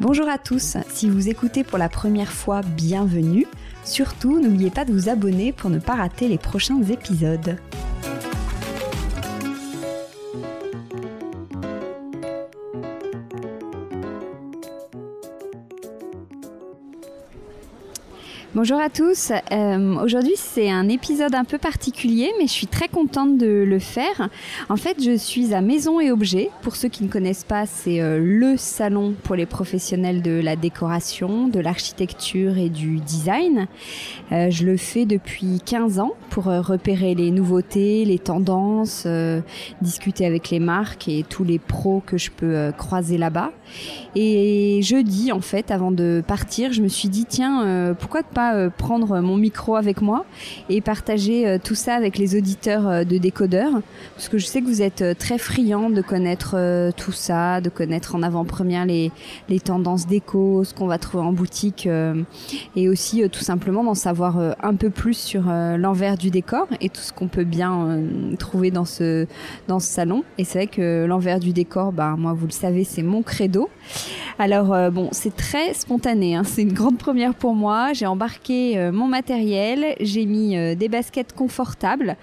Bonjour à tous, si vous écoutez pour la première fois, bienvenue. Surtout, n'oubliez pas de vous abonner pour ne pas rater les prochains épisodes. Bonjour à tous. Euh, aujourd'hui, c'est un épisode un peu particulier, mais je suis très contente de le faire. En fait, je suis à Maison et Objets. Pour ceux qui ne connaissent pas, c'est euh, le salon pour les professionnels de la décoration, de l'architecture et du design. Euh, je le fais depuis 15 ans pour repérer les nouveautés, les tendances, discuter avec les marques et tous les pros que je peux croiser là-bas. Et jeudi, en fait, avant de partir, je me suis dit, tiens, pourquoi pas euh, prendre mon micro avec moi et partager euh, tout ça avec les auditeurs euh, de Décodeur Parce que je sais que vous êtes très friands de connaître tout ça, de connaître en avant-première les, les tendances déco, ce qu'on va trouver en boutique et aussi tout simplement d'en savoir un peu plus sur l'envers du décor et tout ce qu'on peut bien trouver dans ce, dans ce salon. Et c'est vrai que l'envers du décor, bah, moi vous le savez, c'est mon credo. Alors bon, c'est très spontané, hein. c'est une grande première pour moi. J'ai embarqué euh, mon matériel, j'ai mis euh, des baskets confortables.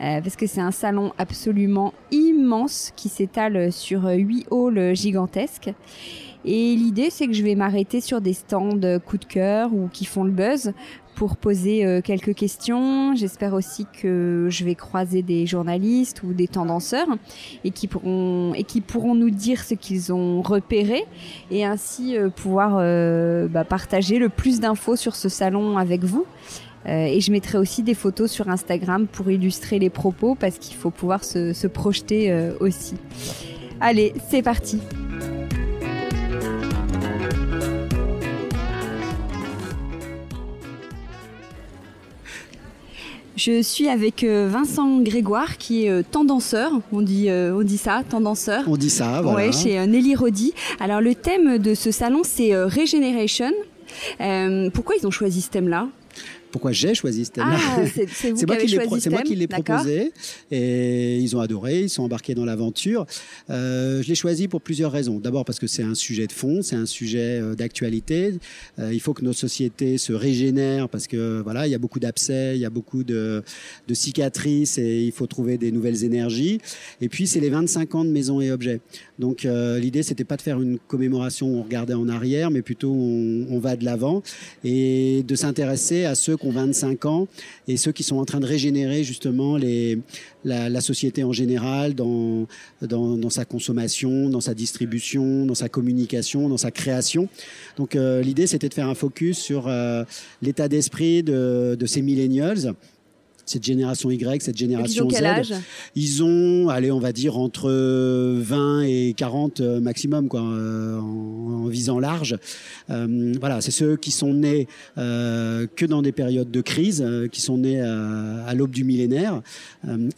Euh, parce que c'est un salon absolument immense qui s'étale sur huit halls gigantesques. Et l'idée, c'est que je vais m'arrêter sur des stands coup de cœur ou qui font le buzz pour poser quelques questions. J'espère aussi que je vais croiser des journalistes ou des tendanceurs et qui pourront et qui pourront nous dire ce qu'ils ont repéré et ainsi pouvoir bah, partager le plus d'infos sur ce salon avec vous. et je mettrai aussi des photos sur Instagram pour illustrer les propos parce qu'il faut pouvoir se projeter aussi. Allez, c'est parti. Je suis avec euh, Vincent Grégoire qui est euh, tendanceur, on dit, euh, on dit ça, tendanceur. On dit ça, voilà. Ouais, chez Nelly Rodi. Alors le thème de ce salon c'est Regeneration. pourquoi ils ont choisi ce thème-là? Pourquoi j'ai choisi ce thème-là. Ah, c'est moi, qui l'ai proposé et ils ont adoré, ils sont embarqués dans l'aventure. Euh, je l'ai choisi pour plusieurs raisons. D'abord parce que c'est un sujet de fond, c'est un sujet euh, d'actualité. Euh, il faut que nos sociétés se régénèrent parce que voilà, il y a beaucoup d'abcès, il y a beaucoup de, de, cicatrices et il faut trouver des nouvelles énergies. Et puis c'est les 25 ans de Maison et Objets. Donc euh, l'idée c'était pas de faire une commémoration où on regardait en arrière, mais plutôt on, on va de l'avant et de s'intéresser à ceux qui ont 25 ans et ceux qui sont en train de régénérer justement les, la, société en général dans, dans, dans, sa consommation, dans sa distribution, dans sa communication, dans sa création. Donc euh, l'idée c'était de faire un focus sur euh, l'état d'esprit de, de ces millennials cette génération Y, cette génération ils ont quel Âge? ils ont, allez, on va dire entre 20 et 40 maximum, quoi, en, visant large. voilà, c'est ceux qui sont nés que dans des périodes de crise, qui sont nés à, l'aube du millénaire.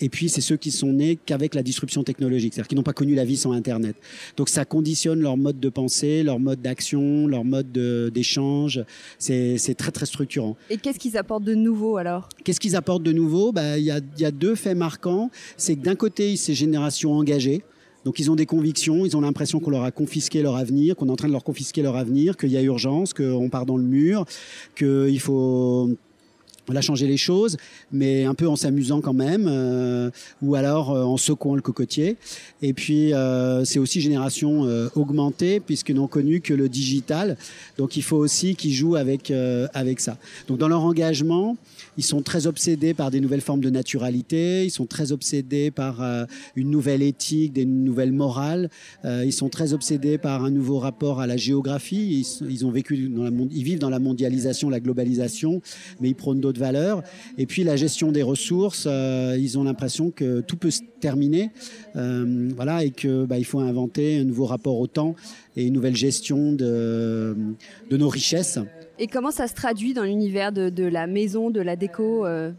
et puis, c'est ceux qui sont nés qu'avec la disruption technologique, c'est-à-dire qui n'ont pas connu la vie sans Internet. Donc, ça conditionne leur mode de pensée, leur mode d'action, leur mode d'échange. C'est très, très structurant. Et qu'est-ce qu'ils apportent de nouveau alors? Qu'est-ce qu'ils apportent de nouveau bah, Il y, a, y a deux faits marquants. C'est que d'un côté, ces générations engagées, donc ils ont des convictions, ils ont l'impression qu'on leur a confisqué leur avenir, qu'on est en train de leur confisquer leur avenir, qu'il y a urgence, qu'on part dans le mur, qu'il faut a changer les choses, mais un peu en s'amusant quand même, euh, ou alors euh, en secouant le cocotier. Et puis euh, c'est aussi génération augmentée puisqu'ils n'ont connu que le digital, donc il faut aussi qu'ils jouent avec avec ça. Donc dans leur engagement, ils sont très obsédés par des nouvelles formes de naturalité, ils sont très obsédés par une nouvelle éthique, des nouvelles morales, ils sont très obsédés par un nouveau rapport à la géographie. Ils ont vécu dans la, ils vivent dans la mondialisation, la globalisation, mais ils prônent d'autres Et puis la gestion des ressources, euh, ils ont l'impression que tout peut se terminer, euh, voilà, et que bah, il faut inventer un nouveau rapport au temps et une nouvelle gestion de, nos richesses. Et comment ça se traduit dans l'univers de, de, la maison, de la déco euh?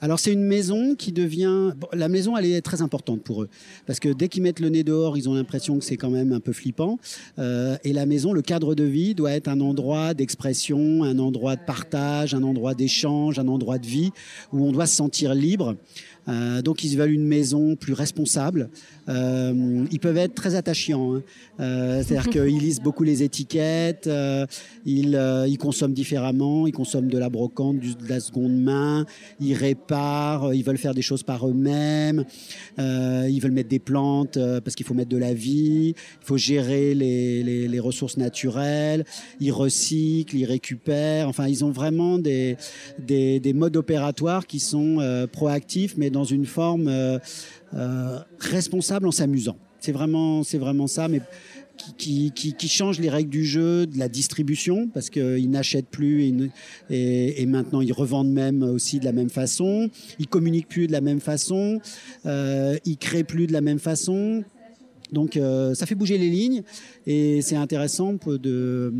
Alors c'est une maison qui devient... la maison, elle est très importante pour eux. Parce que dès qu'ils mettent le nez dehors, ils ont l'impression que c'est quand même un peu flippant. Euh, et la maison, le cadre de vie doit être un endroit d'expression, un endroit de partage, un endroit d'échange, un endroit de vie où on doit se sentir libre. Euh, donc ils veulent une maison plus responsable. Euh, ils peuvent être très attachants. Hein. Euh, c'est-à-dire qu'ils lisent beaucoup les étiquettes, ils, ils, consomment différemment, ils consomment de la brocante, de la seconde main, ils réparent, ils veulent faire des choses par eux-mêmes, ils veulent mettre des plantes parce qu'il faut mettre de la vie, il faut gérer les, les, les, ressources naturelles, ils recyclent, ils récupèrent. Enfin, ils ont vraiment des, des, des modes opératoires qui sont proactifs, mais dans une forme euh, euh, responsable en s'amusant. C'est vraiment, c'est vraiment ça, mais qui, qui, change les règles du jeu, de la distribution, parce qu'ils n'achètent plus et, et, maintenant ils revendent même aussi de la même façon. Ils communiquent plus de la même façon. Euh, ils créent plus de la même façon. Donc euh, ça fait bouger les lignes et c'est intéressant de,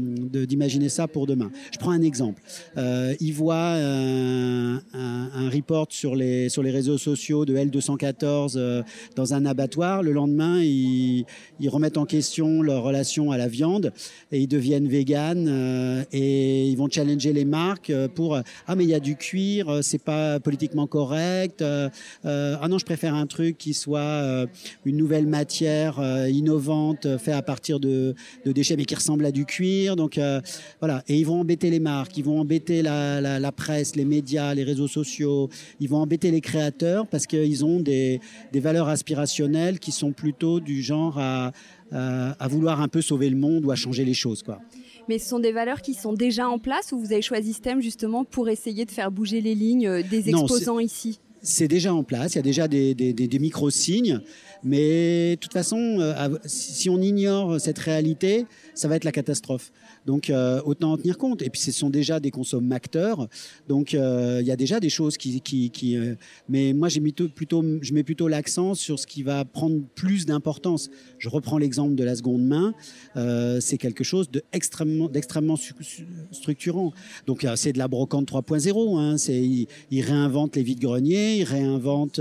d'imaginer ça pour demain. Je prends un exemple. Euh, il voit un, un, report sur les, sur les réseaux sociaux de L214 euh, dans un abattoir. Le lendemain, ils, ils, remettent en question leur relation à la viande et ils deviennent véganes euh, et ils vont challenger les marques pour ah mais il y a du cuir, c'est pas politiquement correct. ah non, je préfère un truc qui soit une nouvelle matière euh, innovante euh, fait à partir de, déchets mais qui ressemble à du cuir. Donc euh, voilà, et ils vont embêter les marques, ils vont embêter la, presse, les médias, les réseaux sociaux, ils vont embêter les créateurs parce qu'ils ont des, valeurs aspirationnelles qui sont plutôt du genre à, à, vouloir un peu sauver le monde ou à changer les choses, quoi. Mais ce sont des valeurs qui sont déjà en place ou vous avez choisi ce thème justement pour essayer de faire bouger les lignes des exposants ici? C'est déjà en place, il y a déjà des, des micro-signes. Mais de toute façon, euh, si on ignore cette réalité, ça va être la catastrophe. Donc euh, autant en tenir compte. Et puis ce sont déjà des consommateurs. Donc euh, il y a déjà des choses qui... mais moi, j'ai plutôt, je mets plutôt l'accent sur ce qui va prendre plus d'importance. Je reprends l'exemple de la seconde main. c'est quelque chose d'extrêmement structurant. Donc c'est de la brocante 3.0. Hein. C'est ils, réinventent les vides-greniers, ils réinventent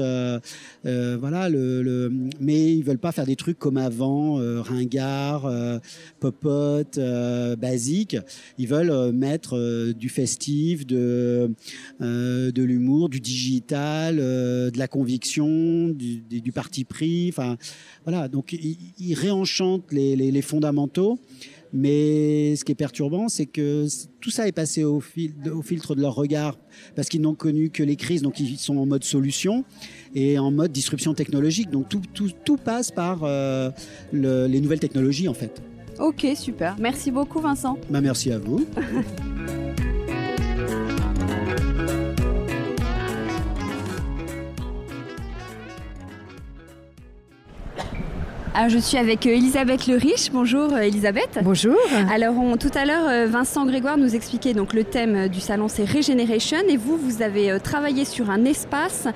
voilà le mais ils veulent pas faire des trucs comme avant, euh, ringard, euh, popote, euh, basique. Ils veulent mettre du festif, de, l'humour, du digital, de la conviction, du, parti pris. Enfin, voilà. Donc, ils, réenchantent les fondamentaux. Mais ce qui est perturbant, c'est que tout ça est passé au, fil, au filtre de leur regard parce qu'ils n'ont connu que les crises, donc ils sont en mode solution et en mode disruption technologique. Donc tout, tout, tout passe par euh, le, les nouvelles technologies en fait. Ok, super. Merci beaucoup Vincent. Bah, merci à vous. Alors, je suis avec euh, Elisabeth Le Riche. Bonjour euh, Elisabeth. Bonjour. Alors tout à l'heure, euh, Vincent Grégoire nous expliquait donc le thème du salon, c'est Regeneration. Et vous, vous avez travaillé sur un espace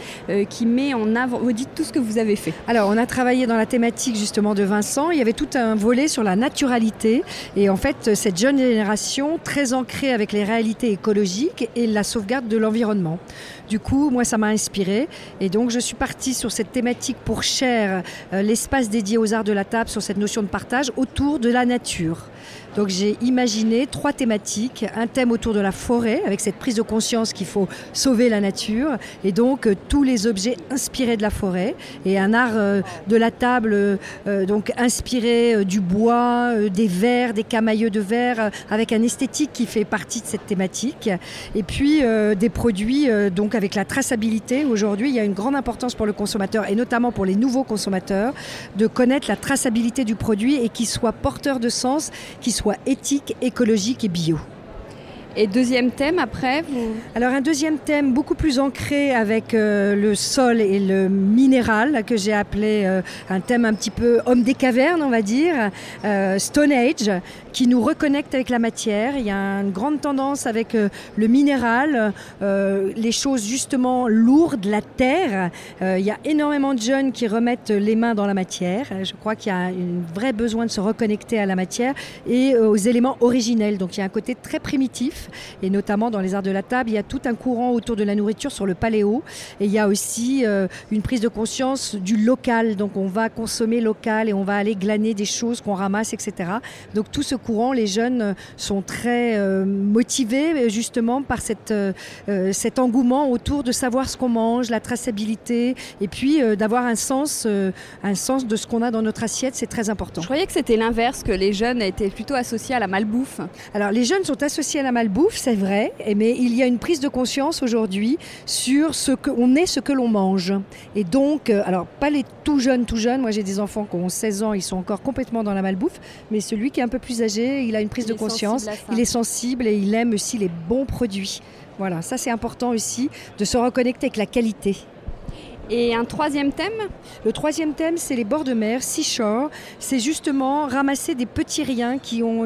qui met en avant. Vous dites tout ce que vous avez fait. Alors on a travaillé dans la thématique justement de Vincent. Il y avait tout un volet sur la naturalité et en fait cette jeune génération très ancrée avec les réalités écologiques et la sauvegarde de l'environnement. Du coup, moi, ça m'a inspiré. Et donc, je suis partie sur cette thématique pour Cher, l'espace dédié aux arts de la table, sur cette notion de partage autour de la nature. Donc j'ai imaginé trois thématiques, un thème autour de la forêt, avec cette prise de conscience qu'il faut sauver la nature, et donc euh, tous les objets inspirés de la forêt, et un art euh, de la table euh, donc inspiré du bois, des verres, des camailleux de verre, avec un esthétique qui fait partie de cette thématique, et puis des produits donc avec la traçabilité. Aujourd'hui, il y a une grande importance pour le consommateur, et notamment pour les nouveaux consommateurs, de connaître la traçabilité du produit et qu'il soit porteur de sens, qu'il soit soit éthique, écologique et bio. Et deuxième thème après Alors un deuxième thème beaucoup plus ancré avec euh, le sol et le minéral que j'ai appelé euh, un thème un petit peu homme des cavernes on va dire, euh, Stone Age, qui nous reconnecte avec la matière. Il y a une grande tendance avec le minéral, les choses justement lourdes, la terre. il y a énormément de jeunes qui remettent les mains dans la matière. Je crois qu'il y a un vrai besoin de se reconnecter à la matière et aux éléments originels. Donc il y a un côté très primitif et notamment dans les arts de la table, il y a tout un courant autour de la nourriture sur le paléo. Et il y a aussi euh, une prise de conscience du local. Donc on va consommer local et on va aller glaner des choses qu'on ramasse, etc. Donc tout ce courant, les jeunes euh, sont très euh, motivés justement par cette, cet engouement autour de savoir ce qu'on mange, la traçabilité et puis d'avoir un sens, un sens de ce qu'on a dans notre assiette. C'est très important. Je croyais que c'était l'inverse, que les jeunes étaient plutôt associés à la malbouffe. Alors les jeunes sont associés à la malbouffe bouffe, c'est vrai, mais il y a une prise de conscience aujourd'hui sur ce qu'on est, ce que l'on mange. Et donc, euh, alors pas les tout jeunes, tout jeunes, moi j'ai des enfants qui ont 16 ans, ils sont encore complètement dans la malbouffe, mais celui qui est un peu plus âgé, il a une prise de conscience, il est sensible et il aime aussi les bons produits. Voilà, ça c'est important aussi de se reconnecter avec la qualité. Et un troisième thème Le troisième thème, c'est les bords de mer, seashore. C'est justement ramasser des petits riens qui ont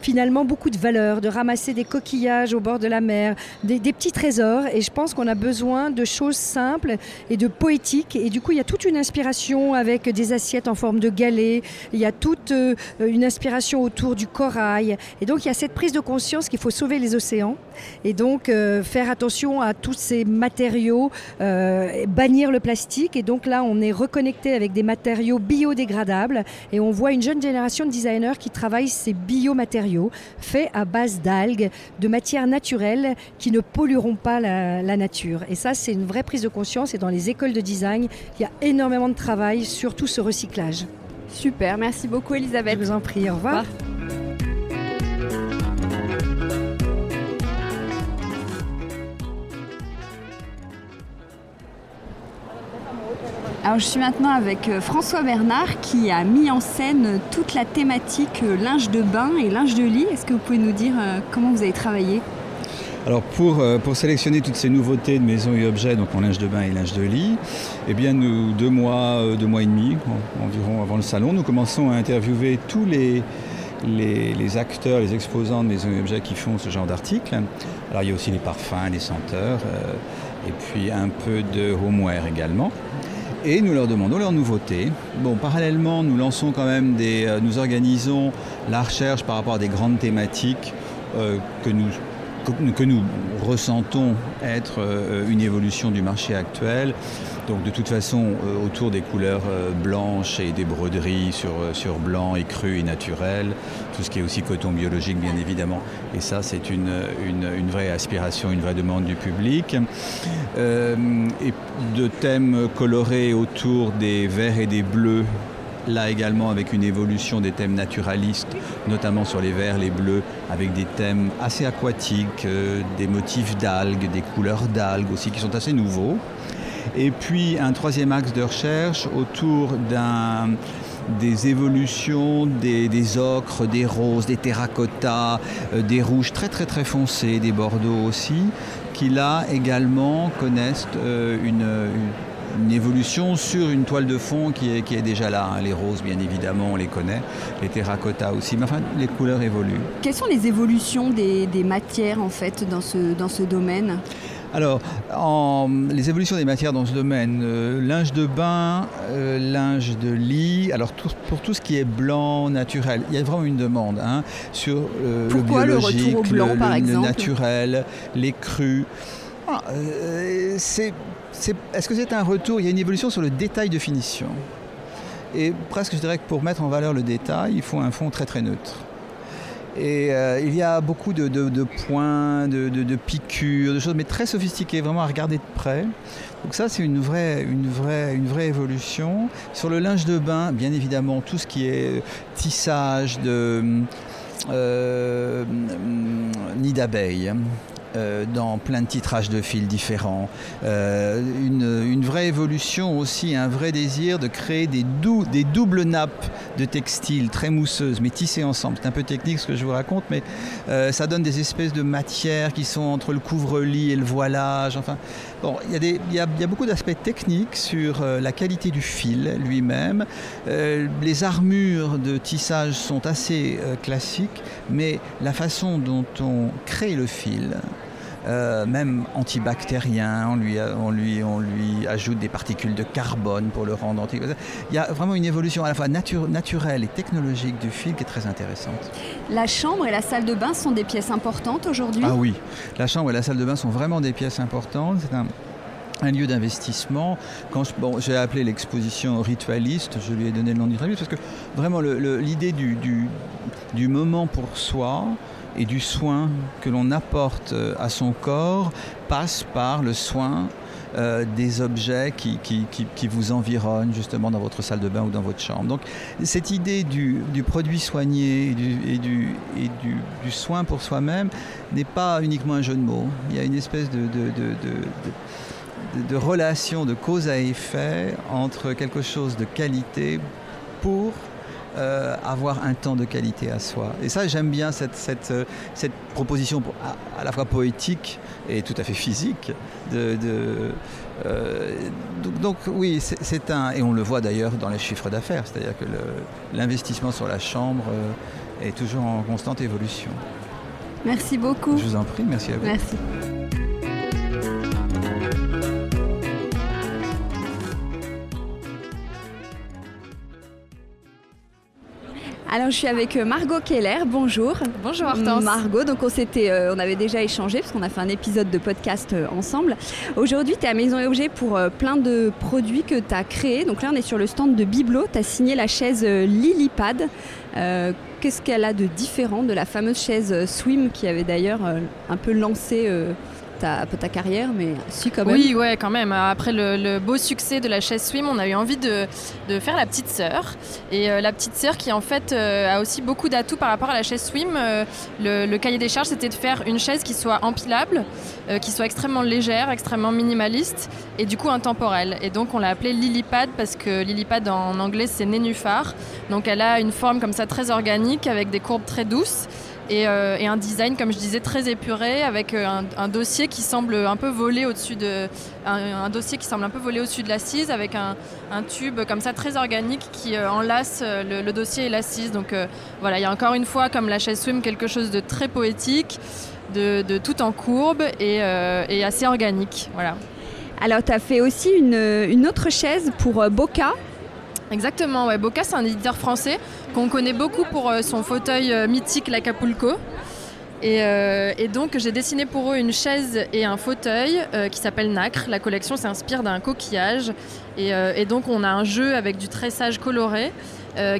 finalement beaucoup de valeur, de ramasser des coquillages au bord de la mer, des, petits trésors. Et je pense qu'on a besoin de choses simples et de poétiques. Et du coup, il y a toute une inspiration avec des assiettes en forme de galets. Il y a toute euh, une inspiration autour du corail. Et donc, il y a cette prise de conscience qu'il faut sauver les océans. Et donc, euh, faire attention à tous ces matériaux, euh, bannir le plastique. Et donc là, on est reconnecté avec des matériaux biodégradables et on voit une jeune génération de designers qui travaillent ces biomatériaux faits à base d'algues, de matières naturelles qui ne pollueront pas la, la nature. Et ça, c'est une vraie prise de conscience. Et dans les écoles de design, il y a énormément de travail sur tout ce recyclage. Super, merci beaucoup Elisabeth. Je vous en prie, au revoir. Alors je suis maintenant avec euh, François Bernard qui a mis en scène toute la thématique euh, linge de bain et linge de lit. Est-ce que vous pouvez nous dire euh, comment vous avez travaillé? Alors pour, pour sélectionner toutes ces nouveautés de maisons et objets, donc en linge de bain et linge de lit, eh bien nous, deux mois, deux mois et demi environ avant le salon, nous commençons à interviewer tous les, les, acteurs, les exposants de maisons et objets qui font ce genre d'articles. Alors il y a aussi les parfums, les senteurs, et puis un peu de homeware également et nous leur demandons leurs nouveautés. Bon, parallèlement, nous lançons quand même des, euh, nous organisons la recherche par rapport à des grandes thématiques euh, que nous que nous ressentons être euh, une évolution du marché actuel. Donc de toute façon, autour des couleurs blanches et des broderies sur, blanc et cru et naturel, tout ce qui est aussi coton biologique bien évidemment. Et ça, c'est une, vraie aspiration, une vraie demande du public. et de thèmes colorés autour des verts et des bleus là également avec une évolution des thèmes naturalistes, notamment sur les verts, les bleus, avec des thèmes assez aquatiques, euh, des motifs d'algues, des couleurs d'algues aussi qui sont assez nouveaux. Et puis un troisième axe de recherche autour d'un des évolutions des, ocres, des roses, des terracottas, euh, des rouges très très très foncés, des bordeaux aussi, qui là également connaissent euh, une évolution sur une toile de fond qui est, qui est déjà là. Hein. Les roses, bien évidemment, on les connaît. Les terracotta aussi. Mais enfin, les couleurs évoluent. Quelles sont les évolutions des, des matières, en fait, dans ce, dans ce domaine? Alors, en, les évolutions des matières dans ce domaine, euh, linge de bain, euh, linge de lit, alors pour tout ce qui est blanc, naturel, il y a vraiment une demande hein, sur euh, le biologique, le, blanc, par le, naturel, les crus. Ah, est-ce que c'est un retour? Il y a une évolution sur le détail de finition. Et presque, je dirais que pour mettre en valeur le détail, il faut un fond très très neutre. Et euh, il y a beaucoup de, points, de, piqûres, de choses, mais très sophistiquées, vraiment à regarder de près. Donc ça, c'est une vraie, évolution. Sur le linge de bain, bien évidemment, tout ce qui est tissage de... Euh, nid d'abeilles, euh, dans plein de titrages de fils différents. Euh, une, vraie évolution aussi, un vrai désir de créer des, des doubles nappes de textiles très mousseuses, mais tissées ensemble. C'est un peu technique ce que je vous raconte, mais euh, ça donne des espèces de matières qui sont entre le couvre-lit et le voilage. Enfin, bon, il y, y, a, y a beaucoup d'aspects techniques sur la qualité du fil lui-même. les armures de tissage sont assez classiques, mais la façon dont on crée le fil, euh, même antibactérien, on lui, on, lui, on lui ajoute des particules de carbone pour le rendre anti. Il y a vraiment une évolution à la fois naturelle et technologique du fil qui est très intéressante. La chambre et la salle de bain sont des pièces importantes aujourd'hui? Ah oui, la chambre et la salle de bain sont vraiment des pièces importantes. C'est un, un lieu d'investissement. Quand bon, j'ai appelé l'exposition ritualiste, je lui ai donné le nom ritualiste parce que vraiment l'idée du, du, du, moment pour soi, et du soin que l'on apporte euh, à son corps passe par le soin euh, des objets qui, qui, qui, vous environnent justement dans votre salle de bain ou dans votre chambre. Donc cette idée du, du produit soigné et, du, et, du, et du, du, soin pour soi-même n'est pas uniquement un jeu de mots. Il y a une espèce de, de, de, de relation de cause à effet entre quelque chose de qualité pour euh, avoir un temps de qualité à soi. Et ça, j'aime bien cette, cette, euh, cette proposition à, la fois poétique et tout à fait physique. De, de euh, donc, donc, oui, c'est un... Et on le voit d'ailleurs dans les chiffres d'affaires, c'est-à-dire que l'investissement sur la chambre est toujours en constante évolution. Merci beaucoup. Je vous en prie, merci à vous. Merci. Alors je suis avec euh, Margot Keller, bonjour. Bonjour Hortense. Margot, donc on, s'était, euh, on avait déjà échangé parce qu'on a fait un épisode de podcast euh, ensemble. Aujourd'hui tu es à Maison et Objets pour plein de produits que tu as créés. Donc là on est sur le stand de Biblo, tu as signé la chaise Lilipad. Qu'est-ce qu'elle a de différent de la fameuse chaise Swim qui avait d'ailleurs un peu lancé ta, ta carrière, mais si quand même. Oui, ouais, quand même. Après le, beau succès de la chaise swim, on a eu envie de, de faire la petite sœur. Et euh, la petite sœur qui en fait euh, a aussi beaucoup d'atouts par rapport à la chaise swim. Euh, le, cahier des charges, c'était de faire une chaise qui soit empilable, qui soit extrêmement légère, extrêmement minimaliste et du coup intemporelle. Et donc on l'a appelée Lilipad parce que Lilipad en anglais c'est nénuphar. Donc elle a une forme comme ça très organique avec des courbes très douces. Euh, et, un design, comme je disais, très épuré, avec euh, un, dossier qui semble un peu voler au-dessus de un, dossier qui semble un peu voler au-dessus de l'assise, avec un, tube comme ça très organique qui euh, enlace le, dossier et l'assise. Donc voilà, il y a encore une fois, comme la chaise swim, quelque chose de très poétique, de, tout en courbe et, assez organique. Voilà. Alors, tu as fait aussi une, une autre chaise pour Boca. Exactement, ouais. Boca, c'est un éditeur français qu'on connaît beaucoup pour euh, son fauteuil euh, mythique, l'Acapulco. Et, euh, et, donc j'ai dessiné pour eux une chaise et un fauteuil qui s'appelle Nacre. La collection s'inspire d'un coquillage. Et, donc on a un jeu avec du tressage coloré.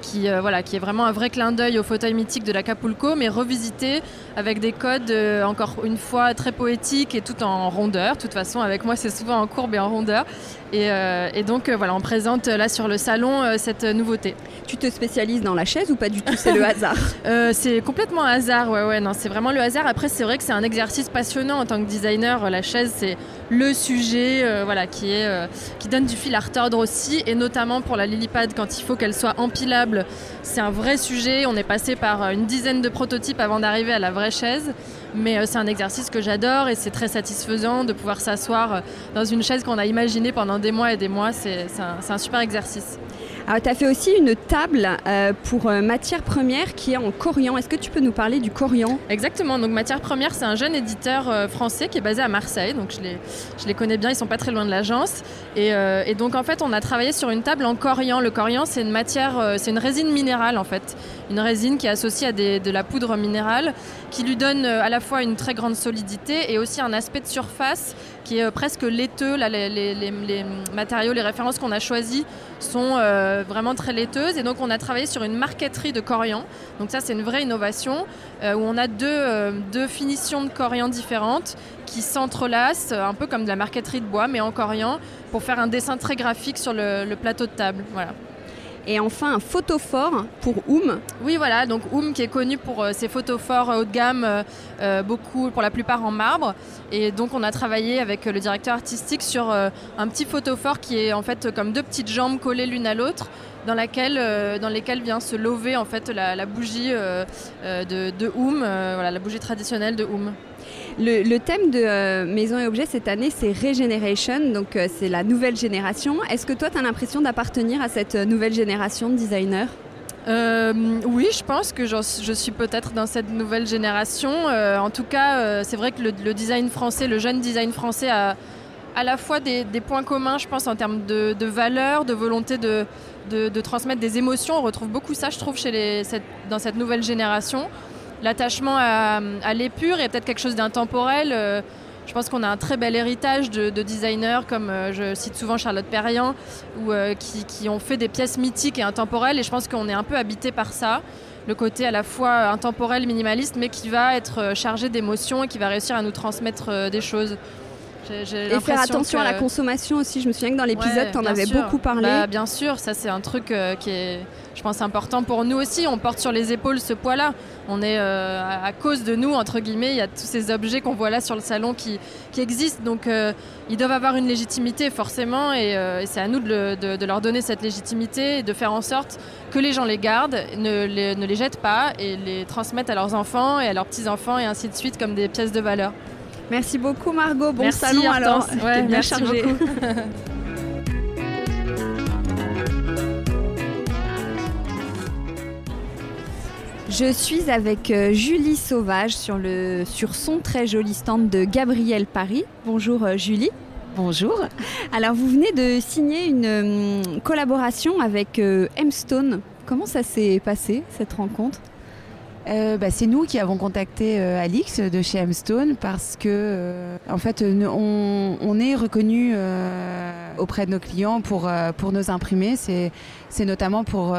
Qui, voilà, qui est vraiment un vrai clin d'œil au fauteuil mythique de l'Acapulco, mais revisité avec des codes, encore une fois, très poétiques et tout en rondeur. De toute façon, avec moi, c'est souvent en courbe et en rondeur. Et, et donc, voilà, on présente là sur le salon cette nouveauté. Tu te spécialises dans la chaise ou pas du tout? C'est le hasard C'est complètement hasard, ouais, ouais, non, c'est vraiment le hasard. Après, c'est vrai que c'est un exercice passionnant en tant que designer. La chaise, c'est le sujet voilà, qui, est, qui donne du fil à retordre aussi, et notamment pour la Lilipad, quand il faut qu'elle soit empilable, c'est un vrai sujet. On est passé par une dizaine de prototypes avant d'arriver à la vraie chaise. Mais c'est un exercice que j'adore et c'est très satisfaisant de pouvoir s'asseoir dans une chaise qu'on a imaginée pendant des mois et des mois. C'est un, un super exercice. Alors, tu as fait aussi une table euh, pour euh, matière première qui est en corian. Est-ce que tu peux nous parler du corian? Exactement. Donc, matière première, c'est un jeune éditeur euh, français qui est basé à Marseille. Donc, je les, je les connais bien. Ils sont pas très loin de l'agence. Et, et, donc, en fait, on a travaillé sur une table en corian. Le corian, c'est une matière, c'est une résine minérale, en fait. Une résine qui est associée à de la poudre minérale qui lui donne à la fois une très grande solidité et aussi un aspect de surface qui est presque laiteux. Les, matériaux, les références qu'on a choisies sont euh, vraiment très laiteuses. Et donc, on a travaillé sur une marqueterie de corian. Donc, ça, c'est une vraie innovation euh, où on a deux, euh, deux, finitions de corian différentes qui s'entrelacent, un peu comme de la marqueterie de bois, mais en corian, pour faire un dessin très graphique sur le, le plateau de table. Voilà. Et enfin, un photophore pour Oum. Oui, voilà, donc Oum qui est connu pour euh, ses photophores haut de gamme, euh, euh, beaucoup, pour la plupart en marbre. Et donc, on a travaillé avec le directeur artistique sur un petit photophore qui est en fait comme deux petites jambes collées l'une à l'autre. Dans, lesquelles vient se lever en fait la, bougie de, Oum, la bougie traditionnelle de Oum. Le, thème de euh, Maison et Objets cette année, c'est Regeneration, donc euh, c'est la nouvelle génération. Est-ce que toi, tu as l'impression d'appartenir à cette euh, nouvelle génération de designers? Oui, je pense que je suis peut-être dans cette nouvelle génération. en tout cas, c'est vrai que le, design français, le jeune design français a à la fois des, points communs, je pense, en termes de, de valeurs, de volonté de, de, transmettre des émotions. On retrouve beaucoup ça, je trouve, chez les, dans cette nouvelle génération l'attachement à, l'épure est peut-être quelque chose d'intemporel. Euh, je pense qu'on a un très bel héritage de, designers comme euh, je cite souvent Charlotte Perriand, ou, euh, qui, ont fait des pièces mythiques et intemporelles. Et je pense qu'on est un peu habité par ça. Le côté à la fois intemporel, minimaliste, mais qui va être chargé d'émotions et qui va réussir à nous transmettre des choses. Et faire attention à la consommation aussi. Je me souviens que dans l'épisode, tu en avais beaucoup parlé. Bah, bien sûr, ça c'est un truc qui est, je pense, important pour nous aussi. On porte sur les épaules ce poids-là on est euh, à cause de nous entre guillemets il y a tous ces objets qu'on voit là sur le salon qui, existent donc euh, ils doivent avoir une légitimité forcément et, euh, c'est à nous de, leur donner cette légitimité et de faire en sorte que les gens les gardent ne les, ne les jettent pas et les transmettent à leurs enfants et à leurs petits enfants et ainsi de suite comme des pièces de valeur Merci beaucoup Margot bon salon alors bien chargé Je suis avec euh, Julie Sauvage sur, le, sur son très joli stand de Gabriel Paris. Bonjour euh, Julie. Bonjour. Alors vous venez de signer une hum, collaboration avec euh, M-Stone. Comment ça s'est passé cette rencontre? Euh, bah, c'est nous qui avons contacté euh, Alix de chez M-Stone parce que, euh, en fait, on, on est reconnu auprès de nos clients pour, pour nos imprimés. C'est, notamment pour,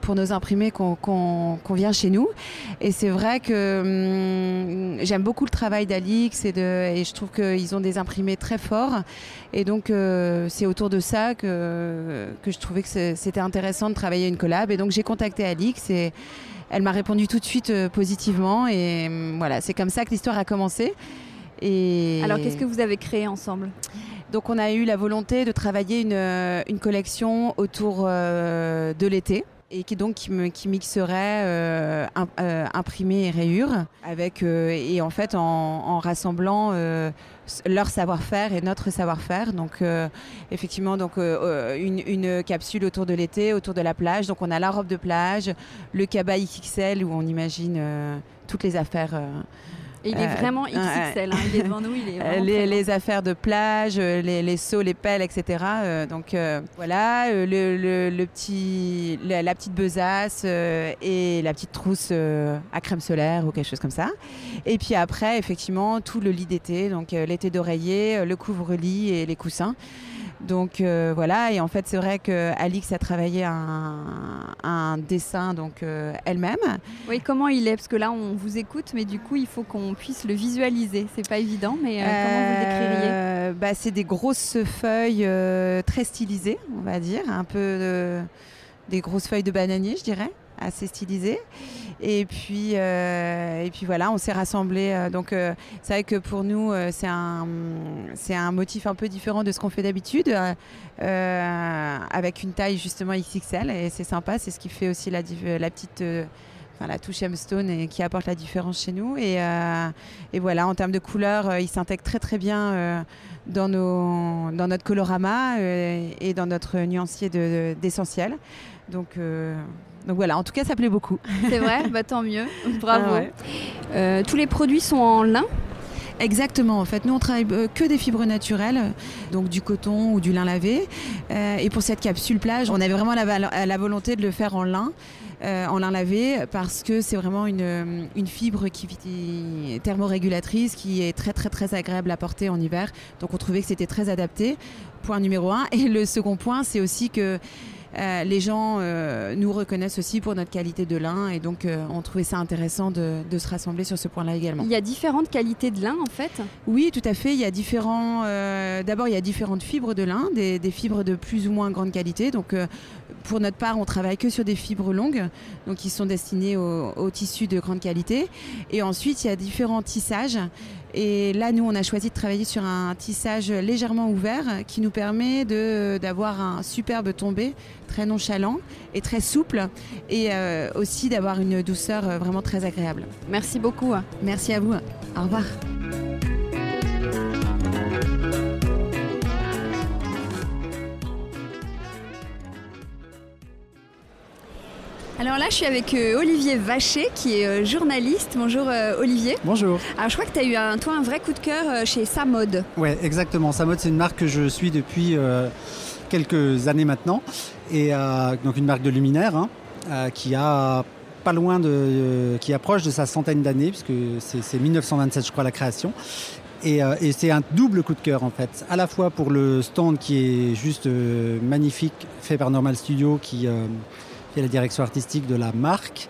pour nos imprimés qu'on, qu'on, vient chez nous. Et c'est vrai que hum, j'aime beaucoup le travail d'Alix et, et je trouve qu'ils ont des imprimés très forts. Et donc, c'est autour de ça que, que je trouvais que c'était intéressant de travailler une collab. Et donc, j'ai contacté Alix et elle m'a répondu tout de suite euh, positivement et mm, voilà, c'est comme ça que l'histoire a commencé. Et... Alors qu'est-ce que vous avez créé ensemble? Donc on a eu la volonté de travailler une, euh, une collection autour euh, de l'été et qui donc qui, me, qui mixerait euh, imprimé et rayures avec euh, et en fait en, rassemblant leur savoir-faire et notre savoir-faire. Donc effectivement donc une, une, capsule autour de l'été autour de la plage. Donc on a la robe de plage le cabas XXL où on imagine toutes les affaires il est euh, vraiment XXL, hein, il est devant nous, il est euh, les, les, affaires de plage, euh, les, les, seaux, les pelles, etc. donc voilà, le, le, petit, la, petite besace et la petite trousse à crème solaire ou quelque chose comme ça. Et puis après, effectivement, tout le lit d'été, donc l'été d'oreiller, le couvre-lit et les coussins. Donc euh, voilà, et en fait c'est vrai que Alix a travaillé un, dessin donc euh, elle-même. Oui, comment il est? Parce que là on vous écoute, mais du coup il faut qu'on puisse le visualiser. C'est pas évident, mais euh, comment vous décririez? Bah, C'est des grosses feuilles très stylisées, on va dire, un peu des grosses feuilles de bananier, je dirais. Assez stylisé. Et puis, et puis voilà, on s'est rassemblés. donc c'est vrai que pour nous, c'est un, c'est un motif un peu différent de ce qu'on fait d'habitude, avec une taille justement XXL. Et c'est sympa, c'est ce qui fait aussi la, la petite la touche M-Stone et qui apporte la différence chez nous. Et, euh, voilà, en termes de couleurs, euh, il s'intègre très très bien euh, dans, nos, dans notre colorama et dans notre nuancier d'essentiel. Donc, donc voilà, en tout cas, ça plaît beaucoup. C'est vrai, bah, tant mieux. Bravo. Ah tous les produits sont en lin? Exactement. En fait, nous on travaille que des fibres naturelles, donc du coton ou du lin lavé. et pour cette capsule plage, on avait vraiment la, la volonté de le faire en lin. Euh, en lin lavé parce que c'est vraiment une, une fibre qui est thermorégulatrice qui est très très très agréable à porter en hiver. Donc on trouvait que c'était très adapté. Point numéro un. Et le second point, c'est aussi que euh, les gens euh, nous reconnaissent aussi pour notre qualité de lin et donc euh, on trouvait ça intéressant de, se rassembler sur ce point-là également. Il y a différentes qualités de lin en fait Oui, tout à fait. Il y a différents. D'abord, il y a différentes fibres de lin, des, fibres de plus ou moins grande qualité. Donc pour notre part, on travaille que sur des fibres longues, donc qui sont destinées aux tissus de grande qualité. Et ensuite, il y a différents tissages. Et là, nous, on a choisi de travailler sur un tissage légèrement ouvert qui nous permet d'avoir un superbe tombé très nonchalant et très souple et euh, aussi d'avoir une douceur euh, vraiment très agréable. Merci beaucoup. Merci à vous. Au revoir. Alors là, je suis avec euh, Olivier Vacher, qui est euh, journaliste. Bonjour euh, Olivier. Bonjour. Alors je crois que tu as eu un, toi un vrai coup de cœur chez Samode. Ouais, exactement. Samode, c'est une marque que je suis depuis quelques années maintenant. Et donc une marque de luminaire hein, qui a pas loin de. qui approche de sa centaine d'années, puisque c'est 1927, je crois, la création. Et, et c'est un double coup de cœur en fait, à la fois pour le stand qui est juste magnifique, fait par Normal Studio, qui qui est la direction artistique de la marque.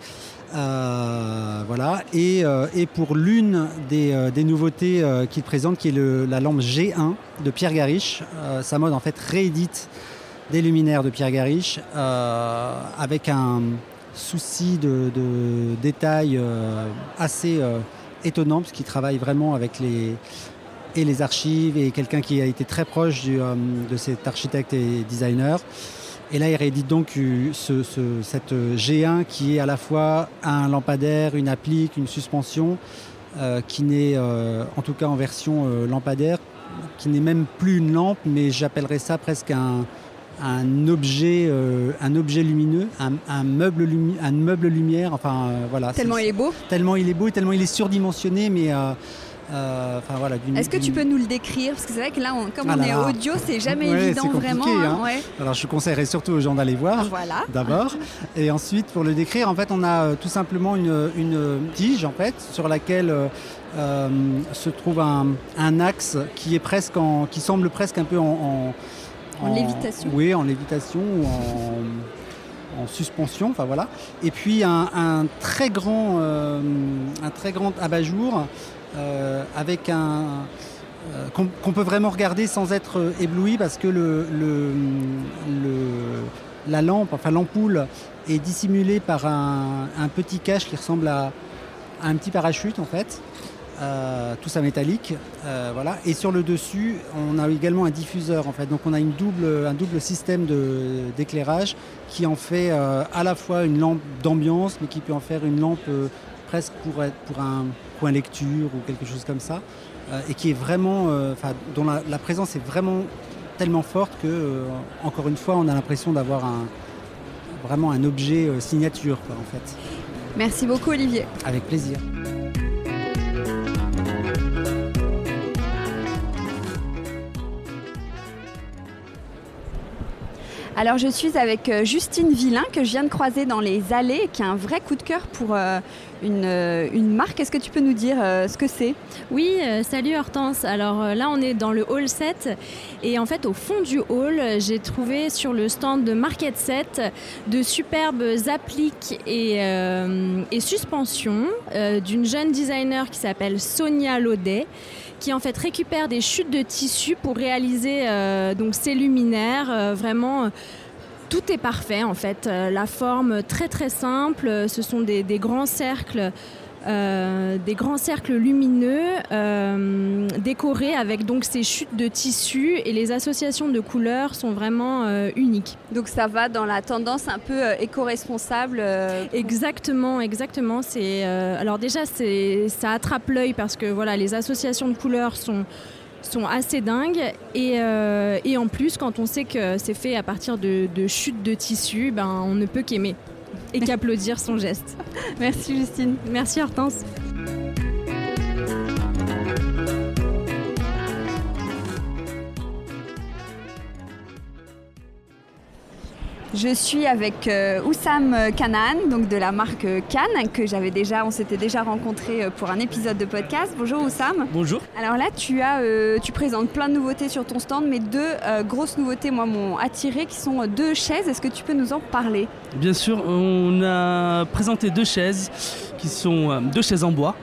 Euh, voilà. Et, euh, et, pour l'une des, euh, nouveautés qu'il présente, qui est la lampe G1 de Pierre Gariche, sa mode en fait réédite des luminaires de Pierre Gariche avec un souci de, de détail assez étonnant, puisqu'il travaille vraiment avec les, et les archives et quelqu'un qui a été très proche de cet architecte et designer. Et là, il réédite donc euh, ce, cette G1 qui est à la fois un lampadaire, une applique, une suspension, euh, qui n'est, euh, en tout cas en version lampadaire, qui n'est même plus une lampe, mais j'appellerais ça presque un, un objet, un objet lumineux, un, meuble, un meuble lumière. Enfin, voilà. Tellement il est beau. Tellement il est beau, tellement il est surdimensionné, mais euh, voilà, Est-ce que tu peux nous le décrire? Parce que c'est vrai que là, comme on est audio, c'est jamais évident vraiment. Hein. Hein. Alors je conseillerais surtout aux gens d'aller voir voilà. d'abord. Et ensuite, pour le décrire, en fait, on a euh, tout simplement une, tige en fait, sur laquelle euh, se trouve un, axe qui, est presque en, qui semble presque un peu en, en, lévitation. Oui, en lévitation ou en, en suspension, enfin voilà. Et puis un, très grand, un très grand abat-jour euh, avec un euh, qu'on peut vraiment regarder sans être euh, ébloui parce que le, la lampe, enfin l'ampoule, est dissimulée par un, petit cache qui ressemble à, un petit parachute en fait. tout ça métallique, voilà. Et sur le dessus, on a également un diffuseur en fait. Donc on a une double, un double système d'éclairage qui en fait à la fois une lampe d'ambiance, mais qui peut en faire une lampe presque pour, être, pour un point lecture ou quelque chose comme ça, euh, et qui est vraiment, euh, dont la, présence est vraiment tellement forte que, euh, encore une fois, on a l'impression d'avoir un, vraiment un objet signature, quoi, en fait. Merci beaucoup, Olivier. Avec plaisir. Alors je suis avec Justine Villain que je viens de croiser dans les allées qui a un vrai coup de cœur pour euh, une, marque. Est-ce que tu peux nous dire euh, ce que c'est? Oui, euh, salut Hortense. Alors là, on est dans le hall 7 et en fait, au fond du hall, j'ai trouvé sur le stand de Market 7 de superbes appliques et, et suspensions d'une jeune designer qui s'appelle Sonia Laudet qui en fait récupère des chutes de tissu pour réaliser donc ces luminaires vraiment tout est parfait en fait. la forme très très simple, ce sont des, des grands cercles euh, des grands cercles lumineux euh, décorés avec donc ces chutes de tissu et les associations de couleurs sont vraiment euh, uniques. Donc ça va dans la tendance un peu éco-responsable. Exactement, exactement. C'est alors déjà c'est ça attrape l'œil parce que voilà les associations de couleurs sont sont assez dingues et, et, en plus quand on sait que c'est fait à partir de, de chutes de tissu, ben on ne peut qu'aimer et qu'applaudir son geste. Merci Justine. Merci Hortense. Je suis avec euh, Oussam Kanan, donc de la marque Cannes, que j'avais déjà, on s'était déjà rencontré euh, pour un épisode de podcast. Bonjour Oussam. Bonjour. Alors là, tu as, euh, tu présentes plein de nouveautés sur ton stand, mais deux grosses nouveautés, moi, m'ont attiré, qui sont deux chaises. Est-ce que tu peux nous en parler? Bien sûr, on a présenté deux chaises, qui sont deux chaises en bois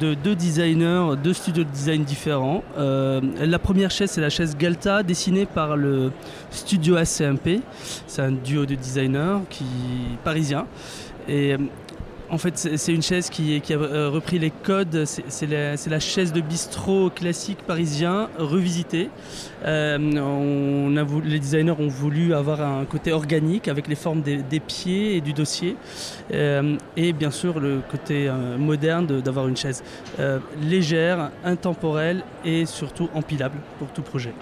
de deux designers, deux studios de design différents. Euh, la première chaise, c'est la chaise Galta, dessinée par le studio ACMP. C'est un duo de designers qui, parisien. Et en fait, c'est une chaise qui, a euh, repris les codes. C'est la, chaise de bistrot classique parisien revisitée. Euh, les designers ont voulu avoir un côté organique avec les formes des, pieds et du dossier. Euh, et bien sûr, le côté moderne d'avoir une chaise légère, intemporelle et surtout empilable pour tout projet.